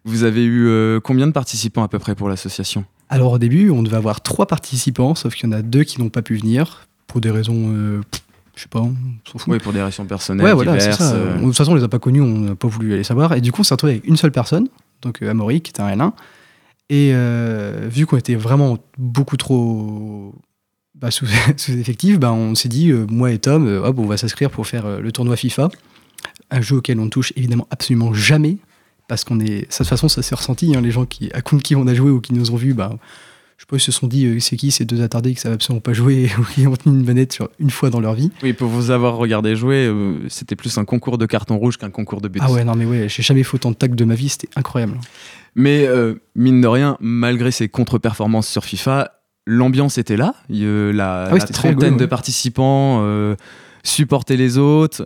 A: Vous avez eu euh, combien de participants à peu près pour l'association?
F: Alors au début, on devait avoir trois participants, sauf qu'il y en a deux qui n'ont pas pu venir pour des raisons, je sais pas, on s'en fout.
A: Oui, pour des raisons personnelles
F: Ouais, voilà,
A: diverses.
F: ça.
A: euh,
F: De toute façon, on les a pas connus, on n'a pas voulu aller savoir. Et du coup, on s'est retrouvé avec une seule personne, donc euh, Amaury, qui était un L1. Et euh, vu qu'on était vraiment beaucoup trop bah, sous, <laughs> sous-effectifs, bah, on s'est dit, euh, moi et Tom, hop, on va s'inscrire pour faire le tournoi FIFA. Un jeu auquel on ne touche évidemment absolument jamais. Parce qu'on est. Ça, de toute façon, ça s'est ressenti. hein, les gens qui, à contre qui on a joué ou qui nous ont vus, bah, je sais pas, ils se sont dit, euh, c'est qui ces deux attardés qui savent absolument pas jouer <laughs> ou qui ont tenu une manette sur une fois dans leur vie?
A: Oui, pour vous avoir regardé jouer, euh, c'était plus un concours de carton rouge qu'un concours de buts.
F: Ah ouais, non mais ouais, j'ai jamais fait autant de tacs de ma vie, c'était incroyable.
A: Mais euh, mine de rien, malgré ses contre-performances sur FIFA, l'ambiance était là. Il y la,
F: Ah oui,
A: la trentaine de
F: ouais.
A: participants supportaient les autres,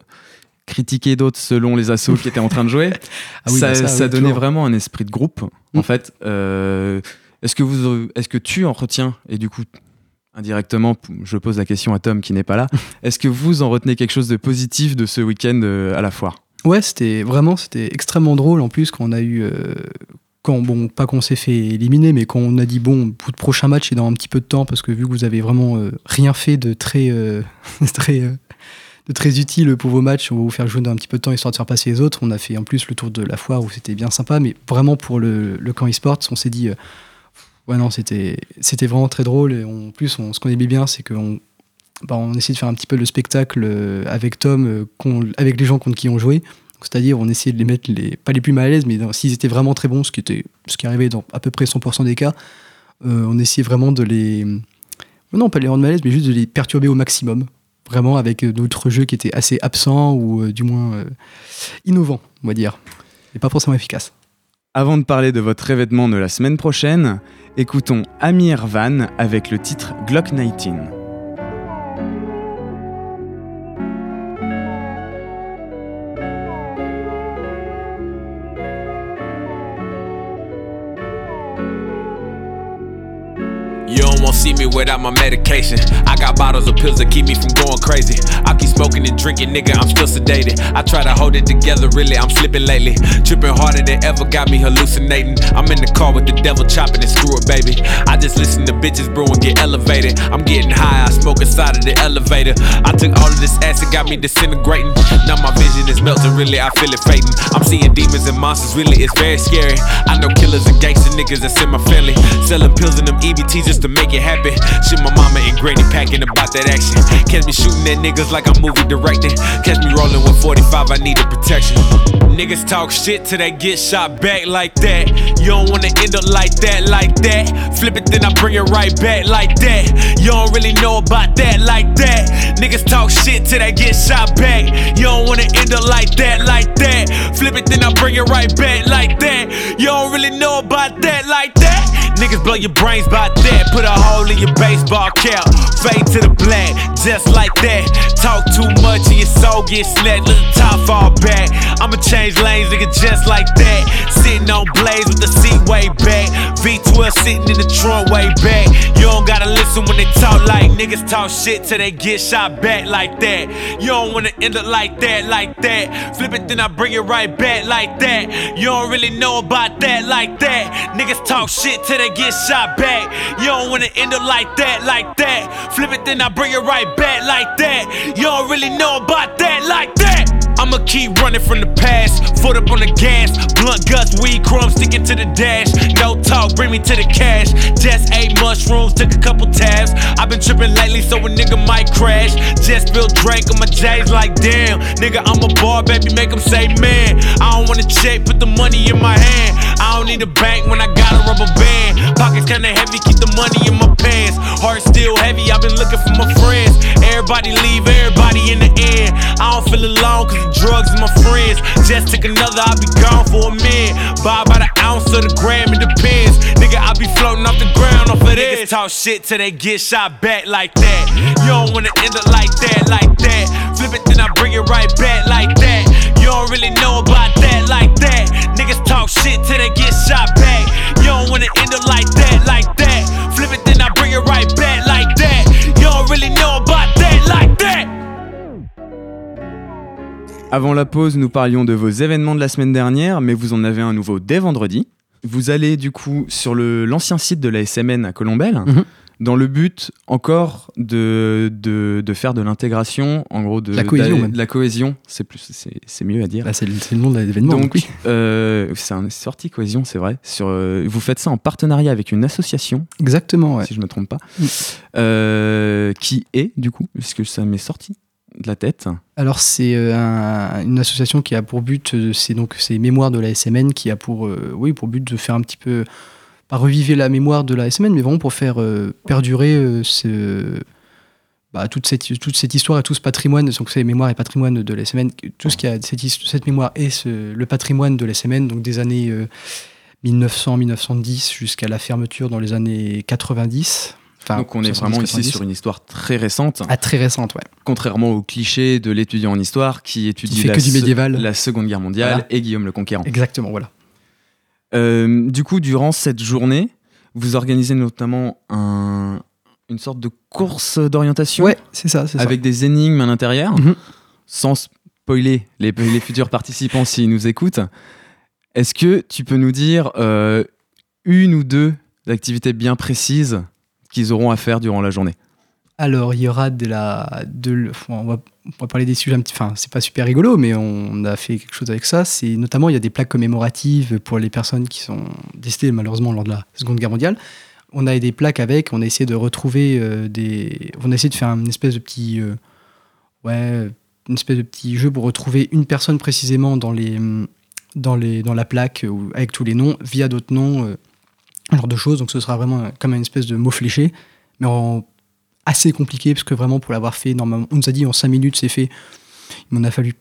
A: critiquaient d'autres selon les assauts qui étaient en train de jouer. <laughs>
F: Ah oui,
A: ça,
F: bah ça,
A: ça
F: oui,
A: donnait
F: toujours.
A: vraiment un esprit de groupe. En
F: Mm.
A: fait, euh, est-ce que vous, est-ce que tu en retiens et du coup indirectement, je pose la question à Tom qui n'est pas là. <laughs> Est-ce que vous en retenez quelque chose de positif de ce week-end euh, à la foire?
F: Ouais, c'était vraiment, c'était extrêmement drôle en plus qu'on a eu, euh, quand bon, pas qu'on s'est fait éliminer, mais quand on a dit bon, pour le prochain match c'est dans un petit peu de temps parce que vu que vous avez vraiment euh, rien fait de très, euh, <laughs> très, de très utile pour vos matchs, on va vous faire jouer dans un petit peu de temps histoire de faire passer les autres. On a fait en plus le tour de la foire où c'était bien sympa, mais vraiment pour le, le camp e-sports, on s'est dit, ouais non, c'était, vraiment très drôle et en plus, on, ce qu'on aimait bien, c'est qu'on bah, on essayait de faire un petit peu le spectacle euh, avec Tom, euh, avec les gens contre qui on jouait. C'est-à-dire, on essayait de les mettre, les, pas les plus mal à l'aise, mais s'ils étaient vraiment très bons, ce qui, était, ce qui arrivait dans à peu près 100% des cas, euh, on essayait vraiment de les. Non, pas les rendre mal mais juste de les perturber au maximum. Vraiment avec d'autres jeux qui étaient assez absents ou du moins innovants, on va dire. Et pas forcément efficaces.
A: Avant de parler de votre événement de la semaine prochaine, écoutons Amir Van avec le titre Glock 19.
G: See me without my medication. I got bottles of pills that keep me from going crazy. I keep smoking and drinking, nigga, I'm still sedated. I try to hold it together, really, I'm slipping lately. Tripping harder than ever, got me hallucinating. I'm in the car with the devil chopping and screw it, baby. I just listen to bitches brew and get elevated. I'm getting high, I smoke inside of the elevator. I took all of this acid, got me disintegrating. Now my vision is melting, really, I feel it fading. I'm seeing demons and monsters, really, it's very scary. I know killers and gangster niggas that's in my family. Selling pills in them EBTs just to make it happen. Shit, my mama and granny packing about that action. Catch me shooting at niggas like I'm movie directing. Catch me rolling with 45, I needed protection. Niggas talk shit till they get shot back like that. You don't wanna end up like that, like that. Flip it, then I bring it right back like that. You don't really know about that, like that. Niggas talk shit till they get shot back. You don't wanna end up like that, like that. Flip it, then I bring it right back like that. You don't really know about that, like that. Niggas blow your brains by that. Put a hole in your baseball cap. Fade to the black, just like that. Talk too much and your soul get snatched. Let the top fall back. I'ma change lanes, nigga, just like that. Sitting on blaze with the seat way back. V12 sitting in the trunk way back. You don't gotta listen when they talk like niggas talk shit till they get shot back like that. You don't wanna end up like that, like that. Flip it, then I bring it right back like that. You don't really know about that, like that. Niggas talk shit till they get shot back. You don't wanna end up like that, like that. Flip it, then I bring it right back like that. You don't really know about that, like that. I'ma keep running from the past. Foot up on the gas. Blunt guts, weed crumbs sticking to the dash. No talk, bring me to the cash. Just ate mushrooms, took a couple tabs. I've been tripping lately, so a nigga might crash. Just spilled drink on my J's like damn. Nigga, I'm a bar, baby, make 'em say man. I don't wanna check, put the money in my hand. I don't need a bank when I got a rubber band. Pockets kinda heavy, keep the money in my pants. Heart still heavy, I've been looking for my friends. Everybody leave, everybody in the end. I don't feel alone, cause the drugs is my friends. Just took another, I'll be gone for a minute. Buy by the ounce or the gram, it depends. Nigga, I be floating off the ground off of this. Niggas talk shit till they get shot back like that. You don't wanna end up like that, like that. Flip it, then I bring it right back like that. You don't really know about that, like that. Niggas talk shit till they get shot back. You don't wanna end up like that, like that. Flip it, then I bring it right back like that. You don't really know about that, like that.
A: Avant la pause, nous parlions de vos événements de la semaine dernière, mais vous en avez un nouveau dès vendredi. Vous allez du coup sur l'ancien site de la SMN à Colombelle,
F: Mhm.
A: Dans le but encore de, de, de faire de l'intégration, en gros de
F: La cohésion,
A: de la cohésion, c'est plus c'est c'est mieux à dire.
F: Bah, c'est le, nom de l'événement.
A: Donc,
F: oui.
A: euh, c'est un sorti cohésion, c'est vrai. Sur, euh, vous faites ça en partenariat avec une association,
F: Exactement, ouais.
A: si je me trompe pas, euh, qui est du coup, puisque ça m'est sorti de la tête.
F: Alors c'est un- une association qui a pour but, c'est donc c'est Mémoire de la SMN qui a pour, oui, pour but de faire un petit peu, pas reviver la mémoire de la SMN, mais vraiment pour faire euh, perdurer euh, ce, bah, toute, cette, toute cette histoire et tout ce patrimoine, donc c'est mémoire et patrimoine de la SMN, tout ce qui a cette, mémoire et ce- le patrimoine de la SMN, donc des années 1900-1910 jusqu'à la fermeture dans les années 90. Enfin,
A: Donc on est vraiment ici
F: 70.
A: sur une histoire très récente,
F: Ah, très récente, ouais.
A: contrairement au cliché de l'étudiant en histoire qui étudie la,
F: que du
A: se-
F: médiéval.
A: la Seconde Guerre mondiale
F: Voilà.
A: et Guillaume le Conquérant.
F: Exactement, voilà.
A: Euh, du coup, durant cette journée, vous organisez notamment un- une sorte de course d'orientation
F: Ouais, c'est ça, c'est ça.
A: avec des énigmes à l'intérieur,
F: Mhm.
A: sans spoiler les, les futurs participants s'ils nous écoutent. Est-ce que tu peux nous dire euh, une ou deux activités bien précises qu'ils auront à faire durant la journée?
F: Alors, il y aura de la. On, va, parler des sujets un petit. Enfin, c'est pas super rigolo, mais on a fait quelque chose avec ça. C'est notamment, il y a des plaques commémoratives pour les personnes qui sont décédées malheureusement lors de la Seconde Guerre mondiale. On a des plaques avec, on a essayé de retrouver euh, des. On a essayé de faire une espèce de petit. euh, ouais, une espèce de petit jeu pour retrouver une personne précisément dans les. Dans, les, dans la plaque avec tous les noms, via d'autres noms, euh, genre de choses. Donc ce sera vraiment comme une espèce de mot fléché, mais en assez compliqué parce que vraiment pour l'avoir fait normalement on nous a dit en 5 minutes c'est fait. Il m'en a fallu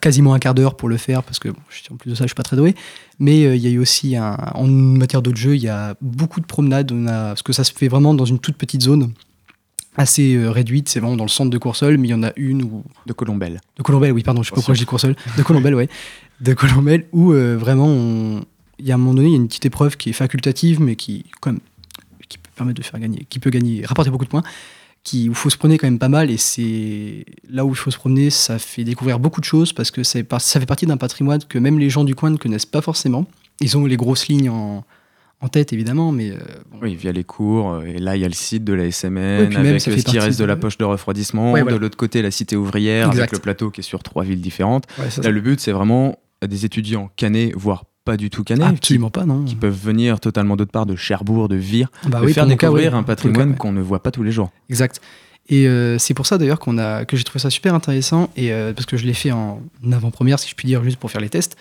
F: quasiment un quart d'heure pour le faire parce que bon, en plus de ça je suis pas très doué. Mais euh, il y a eu aussi un, en matière d'autres jeux il y a beaucoup de promenades. On a, parce que ça se fait vraiment dans une toute petite zone assez euh, réduite. C'est vraiment dans le centre de Courseul mais il y en a une où
A: de Colombelle.
F: De Colombelle, oui, pardon, je sais pas pourquoi je dis Courseul. De Colombelle, ouais. De Colombelle, où euh, vraiment, on- il y a un moment donné, il y a une petite épreuve qui est facultative, mais qui, quand même, qui peut permettre de faire gagner, qui peut gagner, rapporter beaucoup de points, qui, où il faut se promener quand même pas mal, et c'est là où il faut se promener, ça fait découvrir beaucoup de choses, parce que ça fait partie d'un patrimoine que même les gens du coin ne connaissent pas forcément. Ils ont les grosses lignes en, en tête, évidemment, mais euh, bon,
A: Oui, via les cours. euh, Et là, il y a le site de la SMN
F: même,
A: avec ce qui reste de la poche de refroidissement.
F: Ouais, voilà.
A: De l'autre côté, la cité ouvrière avec le plateau qui est sur trois villes différentes.
F: ouais, ça,
A: Là, le but, c'est vraiment des étudiants canés, voire pas du tout canés,
F: absolument pas, non.
A: qui, qui peuvent venir totalement d'autre part, de Cherbourg, de Vire,
F: Bah oui,
A: faire
F: cas,
A: découvrir un patrimoine qu'on ne voit pas tous les jours.
F: Exact. Et euh, c'est pour ça d'ailleurs qu'on a que j'ai trouvé ça super intéressant et euh, parce que je l'ai fait en avant-première si je puis dire juste pour faire les tests.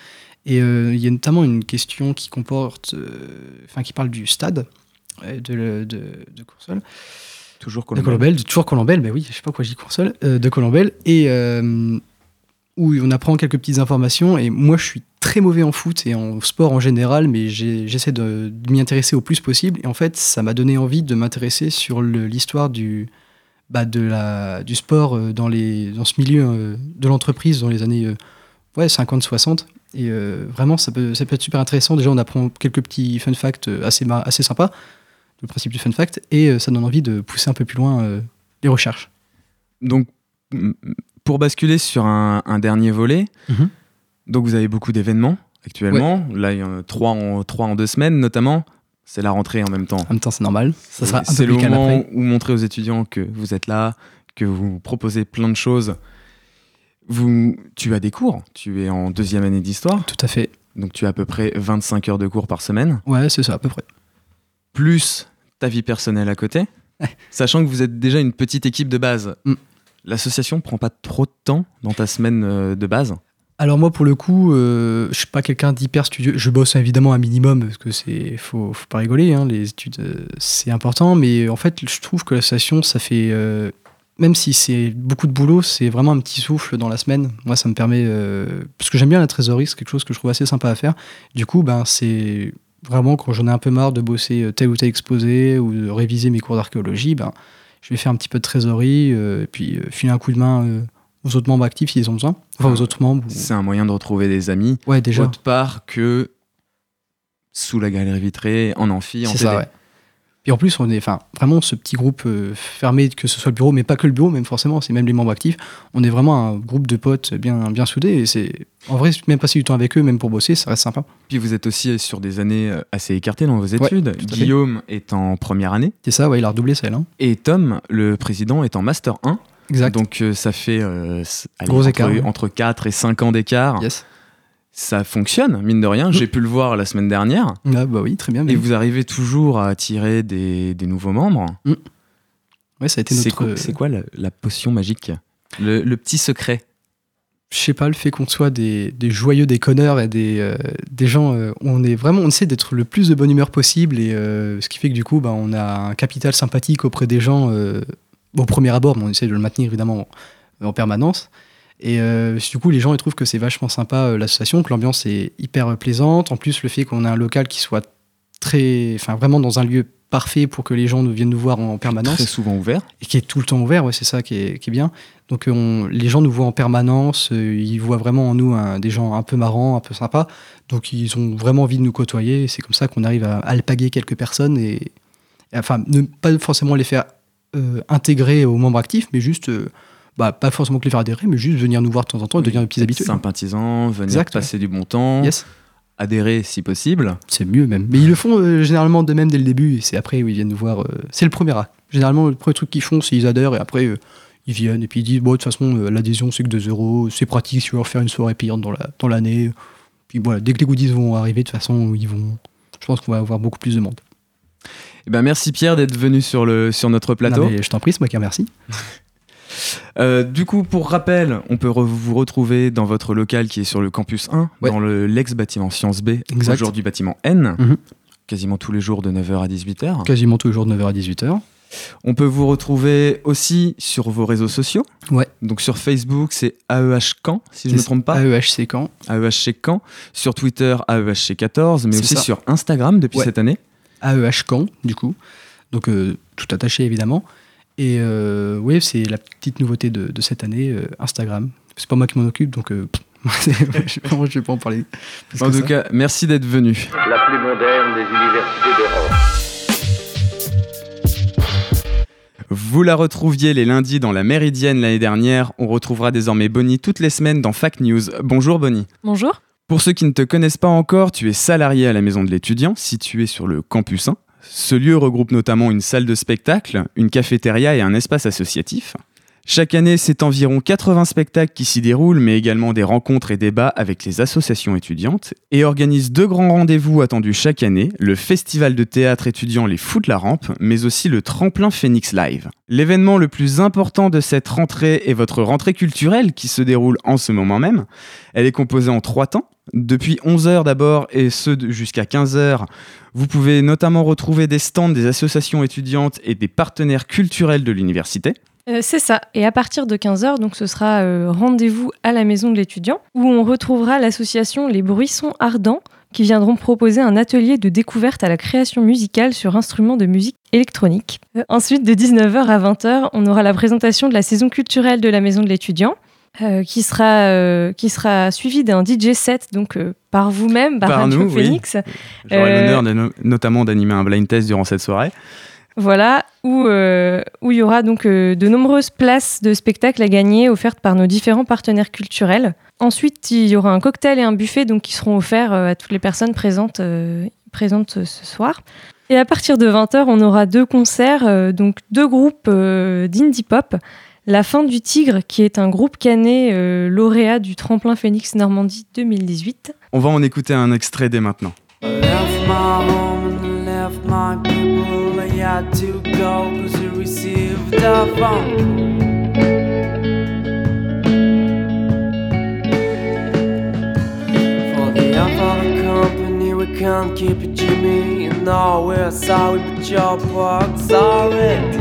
F: Et euh, il y a notamment une question qui comporte, enfin qui parle du stade de, le- de, de Courseul,
A: Toujours
F: de
A: Colombelle.
F: Colombelle, de- toujours Colombelle, mais oui, je sais pas pourquoi je dis Courseul, euh, de Colombelle et où on apprend quelques petites informations. Et moi, je suis très mauvais en foot et en sport en général, mais j'essaie de, de m'y intéresser au plus possible. Et en fait, ça m'a donné envie de m'intéresser sur l'histoire du, bah, de la, du sport euh, dans, les, dans ce milieu euh, de l'entreprise dans les années euh, ouais, 50-60. Et euh, vraiment, ça peut, ça peut être super intéressant. Déjà, on apprend quelques petits fun facts assez, assez sympas, le principe du fun fact, et ça donne envie de pousser un peu plus loin euh, les recherches.
A: Donc, pour basculer sur un, un dernier volet,
F: Mhm.
A: Donc vous avez beaucoup d'événements actuellement. Là, il y en a trois en, trois en deux semaines, notamment. C'est la rentrée en même temps.
F: En même temps, c'est normal. Ça sera un
A: C'est
F: peu
A: le moment
F: après.
A: où montrer aux étudiants que vous êtes là, que vous proposez plein de choses. Vous, tu as des cours, tu es en deuxième année d'histoire,
F: Tout à fait.
A: donc tu as à peu près 25 heures de cours par semaine,
F: Ouais, c'est ça, à peu près.
A: plus ta vie personnelle à côté, sachant que vous êtes déjà une petite équipe de base.
F: Mm.
A: L'association prend pas trop de temps dans ta semaine euh, de base
F: Alors moi, pour le coup, euh, je suis pas quelqu'un d'hyper studieux. Je bosse évidemment un minimum parce que c'est faut, faut pas rigoler. hein, les études, euh, c'est important. Mais en fait, je trouve que l'association, ça fait euh, même si c'est beaucoup de boulot, c'est vraiment un petit souffle dans la semaine. Moi, ça me permet euh, parce que j'aime bien la trésorerie, c'est quelque chose que je trouve assez sympa à faire. Du coup, ben c'est vraiment quand j'en ai un peu marre de bosser tel ou tel exposé ou de réviser mes cours d'archéologie, ben je vais faire un petit peu de trésorerie et puis filer un coup de main aux autres membres actifs s'ils ont besoin. Enfin, aux autres membres. ou-
A: C'est un moyen de retrouver des amis,
F: Ouais, déjà.
A: autre part que sous la galerie vitrée, en amphi, en
F: C'est ça, ouais. Et en plus, on est, enfin, vraiment ce petit groupe euh, fermé, que ce soit le bureau, mais pas que le bureau, même forcément, c'est même les membres actifs. On est vraiment un groupe de potes bien, bien soudés. Et c'est, en vrai, même passer du temps avec eux, même pour bosser, ça reste sympa.
A: Puis vous êtes aussi sur des années euh, assez écartées dans vos études. Guillaume est en première année
F: C'est ça, ouais, il a redoublé celle. Hein.
A: et Tom, le président, est en master 1.
F: Exact.
A: Donc euh, ça fait euh, allez,
F: Gros
A: entre,
F: écart, ouais.
A: entre 4 et 5 ans d'écart.
F: Yes.
A: Ça fonctionne, mine de rien. J'ai pu le voir la semaine dernière.
F: Ah, bah oui, très bien.
A: Et vous arrivez toujours à attirer des, des nouveaux membres.
F: Ouais, ça a été
A: C'est
F: notre.
A: quoi, c'est quoi la, la potion magique? Le, le petit secret
F: je sais pas, le fait qu'on soit des, des joyeux déconneurs et des, euh, des gens, on est vraiment, on essaie d'être le plus de bonne humeur possible et ce qui fait que du coup, bah, on a un capital sympathique auprès des gens au premier abord, mais on essaie de le maintenir évidemment en, en permanence. Et euh, du coup, les gens ils trouvent que c'est vachement sympa euh, l'association, que l'ambiance est hyper plaisante. En plus, le fait qu'on a un local qui soit très, enfin vraiment dans un lieu parfait pour que les gens nous viennent nous voir en permanence
A: Très souvent ouvert.
F: et qui est tout le temps ouvert, ouais, c'est ça qui est, qui est bien. Donc euh, on, les gens nous voient en permanence, euh, ils voient vraiment en nous des gens un peu marrants, un peu sympas, donc ils ont vraiment envie de nous côtoyer, c'est comme ça qu'on arrive à alpaguer quelques personnes, et, et enfin, ne pas forcément les faire euh, intégrer aux membres actifs, mais juste, euh, bah, pas forcément que les faire adhérer, mais juste venir nous voir de temps en temps et devenir des petits habitués.
A: Sympathisants, venir
F: Exact,
A: passer du bon temps,
F: Yes.
A: adhérer si possible.
F: C'est mieux même. Mais ils le font euh, généralement de même dès le début, et c'est après où ils viennent nous voir. euh, c'est le premier acte. Généralement, le premier truc qu'ils font, c'est ils adhèrent, et après, ils viennent, et puis ils disent, bon, de toute façon, l'adhésion, c'est que 2 euros, c'est pratique si tu veux leur faire une soirée payante dans la- dans l'année. puis voilà, dès que les goodies vont arriver, de toute façon, ils vont. Je pense qu'on va avoir beaucoup plus de monde.
A: Eh ben, merci Pierre d'être venu sur, le, sur notre plateau.
F: Non, mais je t'en prie, c'est moi qui remercie. <laughs>
A: Euh, du coup, pour rappel, on peut re- vous retrouver dans votre local qui est sur le campus 1,
F: Ouais.
A: dans le l'ex-bâtiment Sciences B, aujourd'hui bâtiment N,
F: Mhm.
A: quasiment tous les jours de 9h à 18h.
F: Quasiment tous les jours de 9h à 18h.
A: On peut vous retrouver aussi sur vos réseaux sociaux.
F: Ouais.
A: Donc sur Facebook, c'est AEH Camp, si je ne me trompe pas.
F: AEHC Camp.
A: AEHC Camp. Sur Twitter, AEHC14, mais aussi
F: ça.
A: sur Instagram depuis
F: Ouais.
A: cette année.
F: AEH Camp, du coup. Donc, euh, tout attaché, évidemment. Et euh, oui, c'est la petite nouveauté de, de cette année, euh, Instagram. C'est pas moi qui m'en occupe, donc euh, <laughs> je ne vais pas en parler.
A: En tout
F: ça.
A: cas, merci d'être venu.
E: La plus moderne des universités d'Europe.
A: Vous la retrouviez les lundis dans la Méridienne l'année dernière. On retrouvera désormais Bonnie toutes les semaines dans Fac News. Bonjour Bonnie.
H: Bonjour.
A: Pour ceux qui ne te connaissent pas encore, tu es salarié à la Maison de l'étudiant, située sur le campus 1. Ce lieu regroupe notamment une salle de spectacle, une cafétéria et un espace associatif. Chaque année, c'est environ 80 spectacles qui s'y déroulent, mais également des rencontres et débats avec les associations étudiantes, et organise deux grands rendez-vous attendus chaque année, le festival de théâtre étudiant Les Fous de la Rampe, mais aussi le tremplin Phoenix Live. L'événement le plus important de cette rentrée est votre rentrée culturelle qui se déroule en ce moment même. Elle est composée en trois temps. Depuis 11h d'abord et ce jusqu'à 15h, vous pouvez notamment retrouver des stands des associations étudiantes et des partenaires culturels de l'université.
H: Euh, c'est ça. Et à partir de 15h, donc ce sera euh, rendez-vous à la maison de l'étudiant où on retrouvera l'association Les Bruissons Ardents qui viendront proposer un atelier de découverte à la création musicale sur instruments de musique électronique. Euh, ensuite, de 19h à 20h, on aura la présentation de la saison culturelle de la maison de l'étudiant. euh, qui sera euh, qui sera suivi d'un DJ set donc euh, par vous-même par,
A: Par
H: Radio
A: nous, oui.
H: Phoenix
A: J'aurai
H: Euh,
A: l'honneur no- notamment d'animer un blind test durant cette soirée.
H: Voilà, où, euh, où il y aura donc euh, de nombreuses places de spectacle à gagner offertes par nos différents partenaires culturels. Ensuite, il y aura un cocktail et un buffet donc, qui seront offerts euh, à toutes les personnes présentes, euh, présentes euh, ce soir. Et à partir de 20h, on aura deux concerts, euh, donc deux groupes euh, d'indie pop. La Fin du Tigre, qui est un groupe canet euh, lauréat du tremplin Phoenix Normandie 2018.
A: On va en écouter un extrait dès maintenant.
I: I left my home and left my people. Had to go cause you received a phone For the of the company, we can't keep it, Jimmy. You know we're sorry, but your work's already.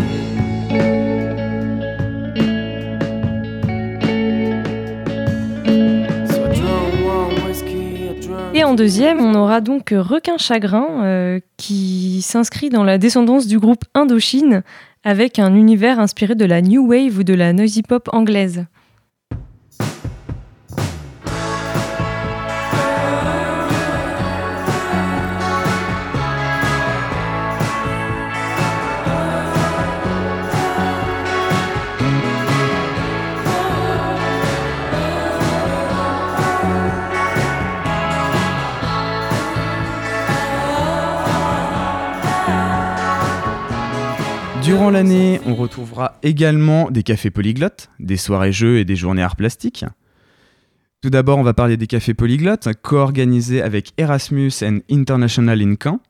H: Et en deuxième, on aura donc Requin Chagrin, euh, qui s'inscrit dans la descendance du groupe Indochine, avec un univers inspiré de la new wave ou de la noisy pop anglaise.
A: Durant l'année, on retrouvera également des cafés polyglottes, des soirées jeux et des journées arts plastiques. Tout d'abord, on va parler des cafés polyglottes, co-organisés avec Erasmus and International in Caen,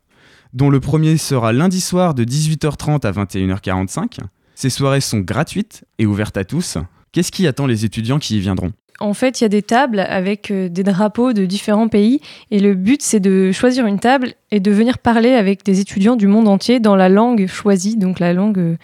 A: dont le premier sera lundi soir de 18h30 à 21h45. Ces soirées sont gratuites et ouvertes à tous. Qu'est-ce qui attend les étudiants qui y viendront?
H: En fait, il y a des tables avec euh, des drapeaux de différents pays et le but c'est de choisir une table et de venir parler avec des étudiants du monde entier dans la langue choisie, donc la langue euh,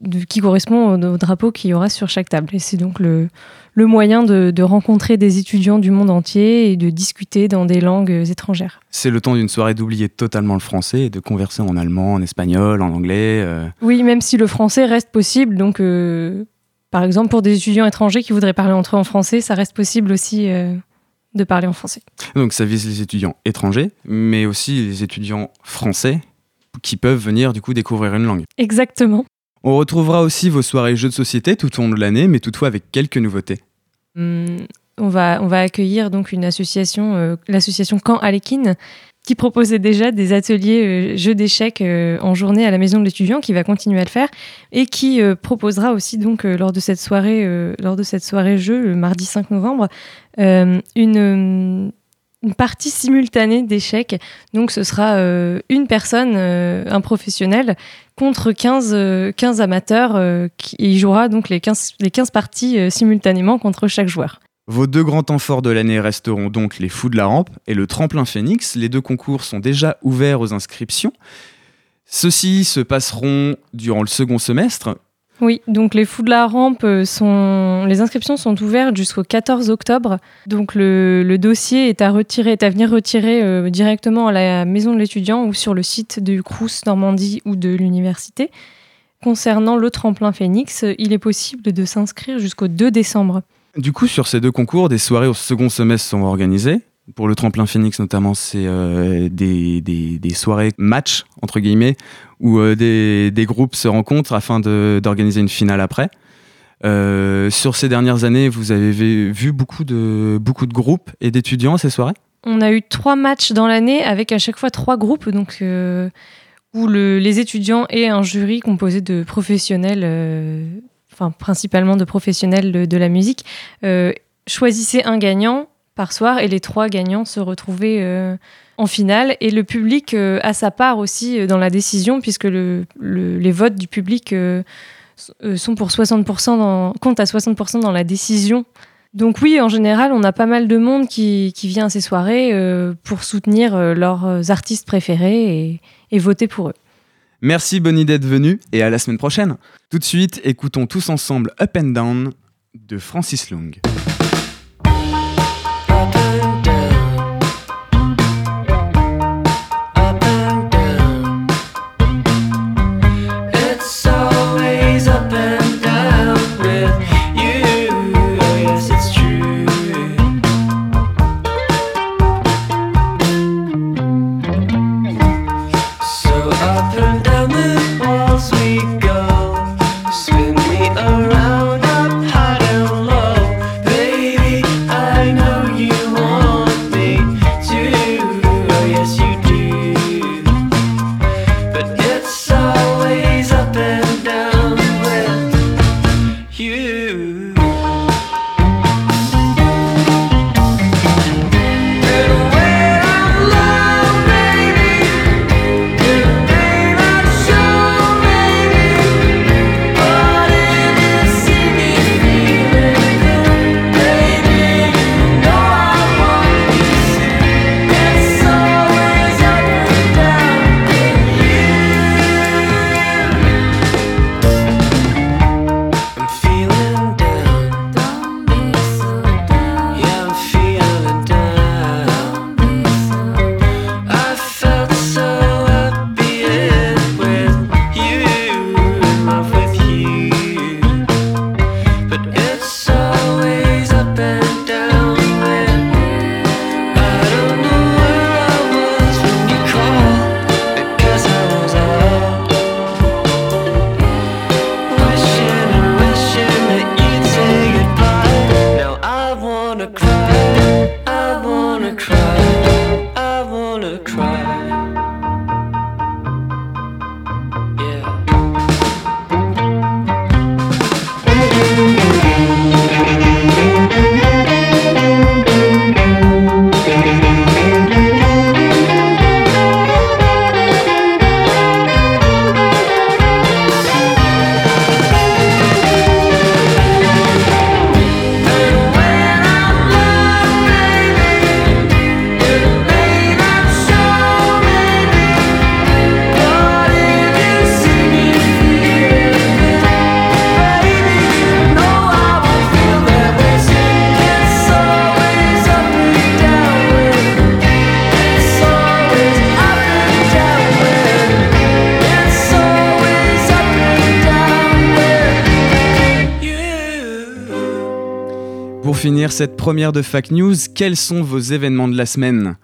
H: de- qui correspond au, au drapeau qu'il y aura sur chaque table. Et c'est donc le, le moyen de, de rencontrer des étudiants du monde entier et de discuter dans des langues euh, étrangères.
A: C'est le temps d'une soirée d'oublier totalement le français et de converser en allemand, en espagnol, en anglais. euh.
H: Oui, même si le français reste possible, donc euh, par exemple pour des étudiants étrangers qui voudraient parler entre eux en français, ça reste possible aussi euh, de parler en français.
A: Donc ça vise les étudiants étrangers, mais aussi les étudiants français qui peuvent venir du coup découvrir une langue.
H: Exactement.
A: On retrouvera aussi vos soirées jeux de société tout au long de l'année, mais toutefois avec quelques nouveautés.
H: Hum, on, va, on va accueillir donc une association, euh, l'association Camp Alekin, qui proposait déjà des ateliers euh, jeux d'échecs euh, en journée à la maison de l'étudiant, qui va continuer à le faire, et qui euh, proposera aussi donc euh, lors de cette soirée, euh, lors de cette soirée jeu, le mardi 5 novembre, euh, une, une partie simultanée d'échecs. Donc ce sera une personne, un professionnel, contre 15, euh, 15 amateurs, qui et il jouera donc les 15, les 15 parties simultanément contre chaque joueur.
A: Vos deux grands temps forts de l'année resteront donc les Fous de la Rampe et le Tremplin Phoenix. Les deux concours sont déjà ouverts aux inscriptions. Ceux-ci se passeront durant le second semestre.
H: Oui, donc les fous de la rampe euh, sont. Les inscriptions sont ouvertes jusqu'au 14 octobre. Donc le, dossier est à retirer, à venir retirer euh, directement à la maison de l'étudiant ou sur le site du Crous Normandie ou de l'université. Concernant le tremplin Phoenix, il est possible de s'inscrire jusqu'au 2 décembre.
A: Du coup, sur ces deux concours, des soirées au second semestre sont organisées. Pour le Tremplin Phoenix notamment, c'est euh, des, des- soirées match, entre guillemets, où euh, des, des groupes se rencontrent afin d'organiser une finale après. Euh, sur ces dernières années, vous avez vu beaucoup de, beaucoup de groupes et d'étudiants à ces soirées?
H: On a eu trois matchs dans l'année avec à chaque fois trois groupes, donc où le- les étudiants et un jury composé de professionnels, principalement de professionnels de, la musique, euh, choisissaient un gagnant par soir et les trois gagnants se retrouvaient euh, en finale. Et le public euh, a sa part aussi euh, dans la décision puisque le- le- les votes du public sont pour 60% dans, comptent à 60% dans la décision donc oui, en général, on a pas mal de monde qui, vient à ces soirées pour soutenir leurs artistes préférés et voter pour eux.
A: Merci Bonnie d'être venue et à la semaine prochaine. Tout de suite, écoutons tous ensemble Up and Down de Francis Long.
I: gonna cry.
A: Cette première de Fact News, quels sont vos événements de la semaine?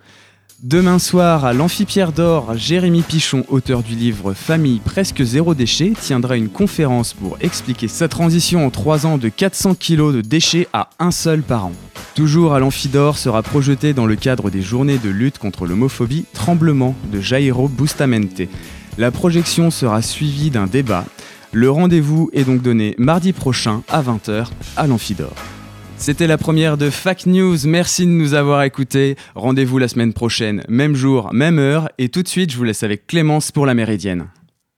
A: Demain soir, à l'Amphipierre d'Or, Jérémy Pichon, auteur du livre Famille presque zéro déchet, tiendra une conférence pour expliquer sa transition en 3 ans de 400 kg de déchets à un seul par an. Toujours à l'Amphidor sera projeté dans le cadre des journées de lutte contre l'homophobie Tremblement de Jairo Bustamante. La projection sera suivie d'un débat. Le rendez-vous est donc donné mardi prochain à 20h à l'Amphidor. C'était la première de Fact News. Merci de nous avoir écoutés. Rendez-vous la semaine prochaine, même jour, même heure. Et tout de suite, je vous laisse avec Clémence pour la Méridienne.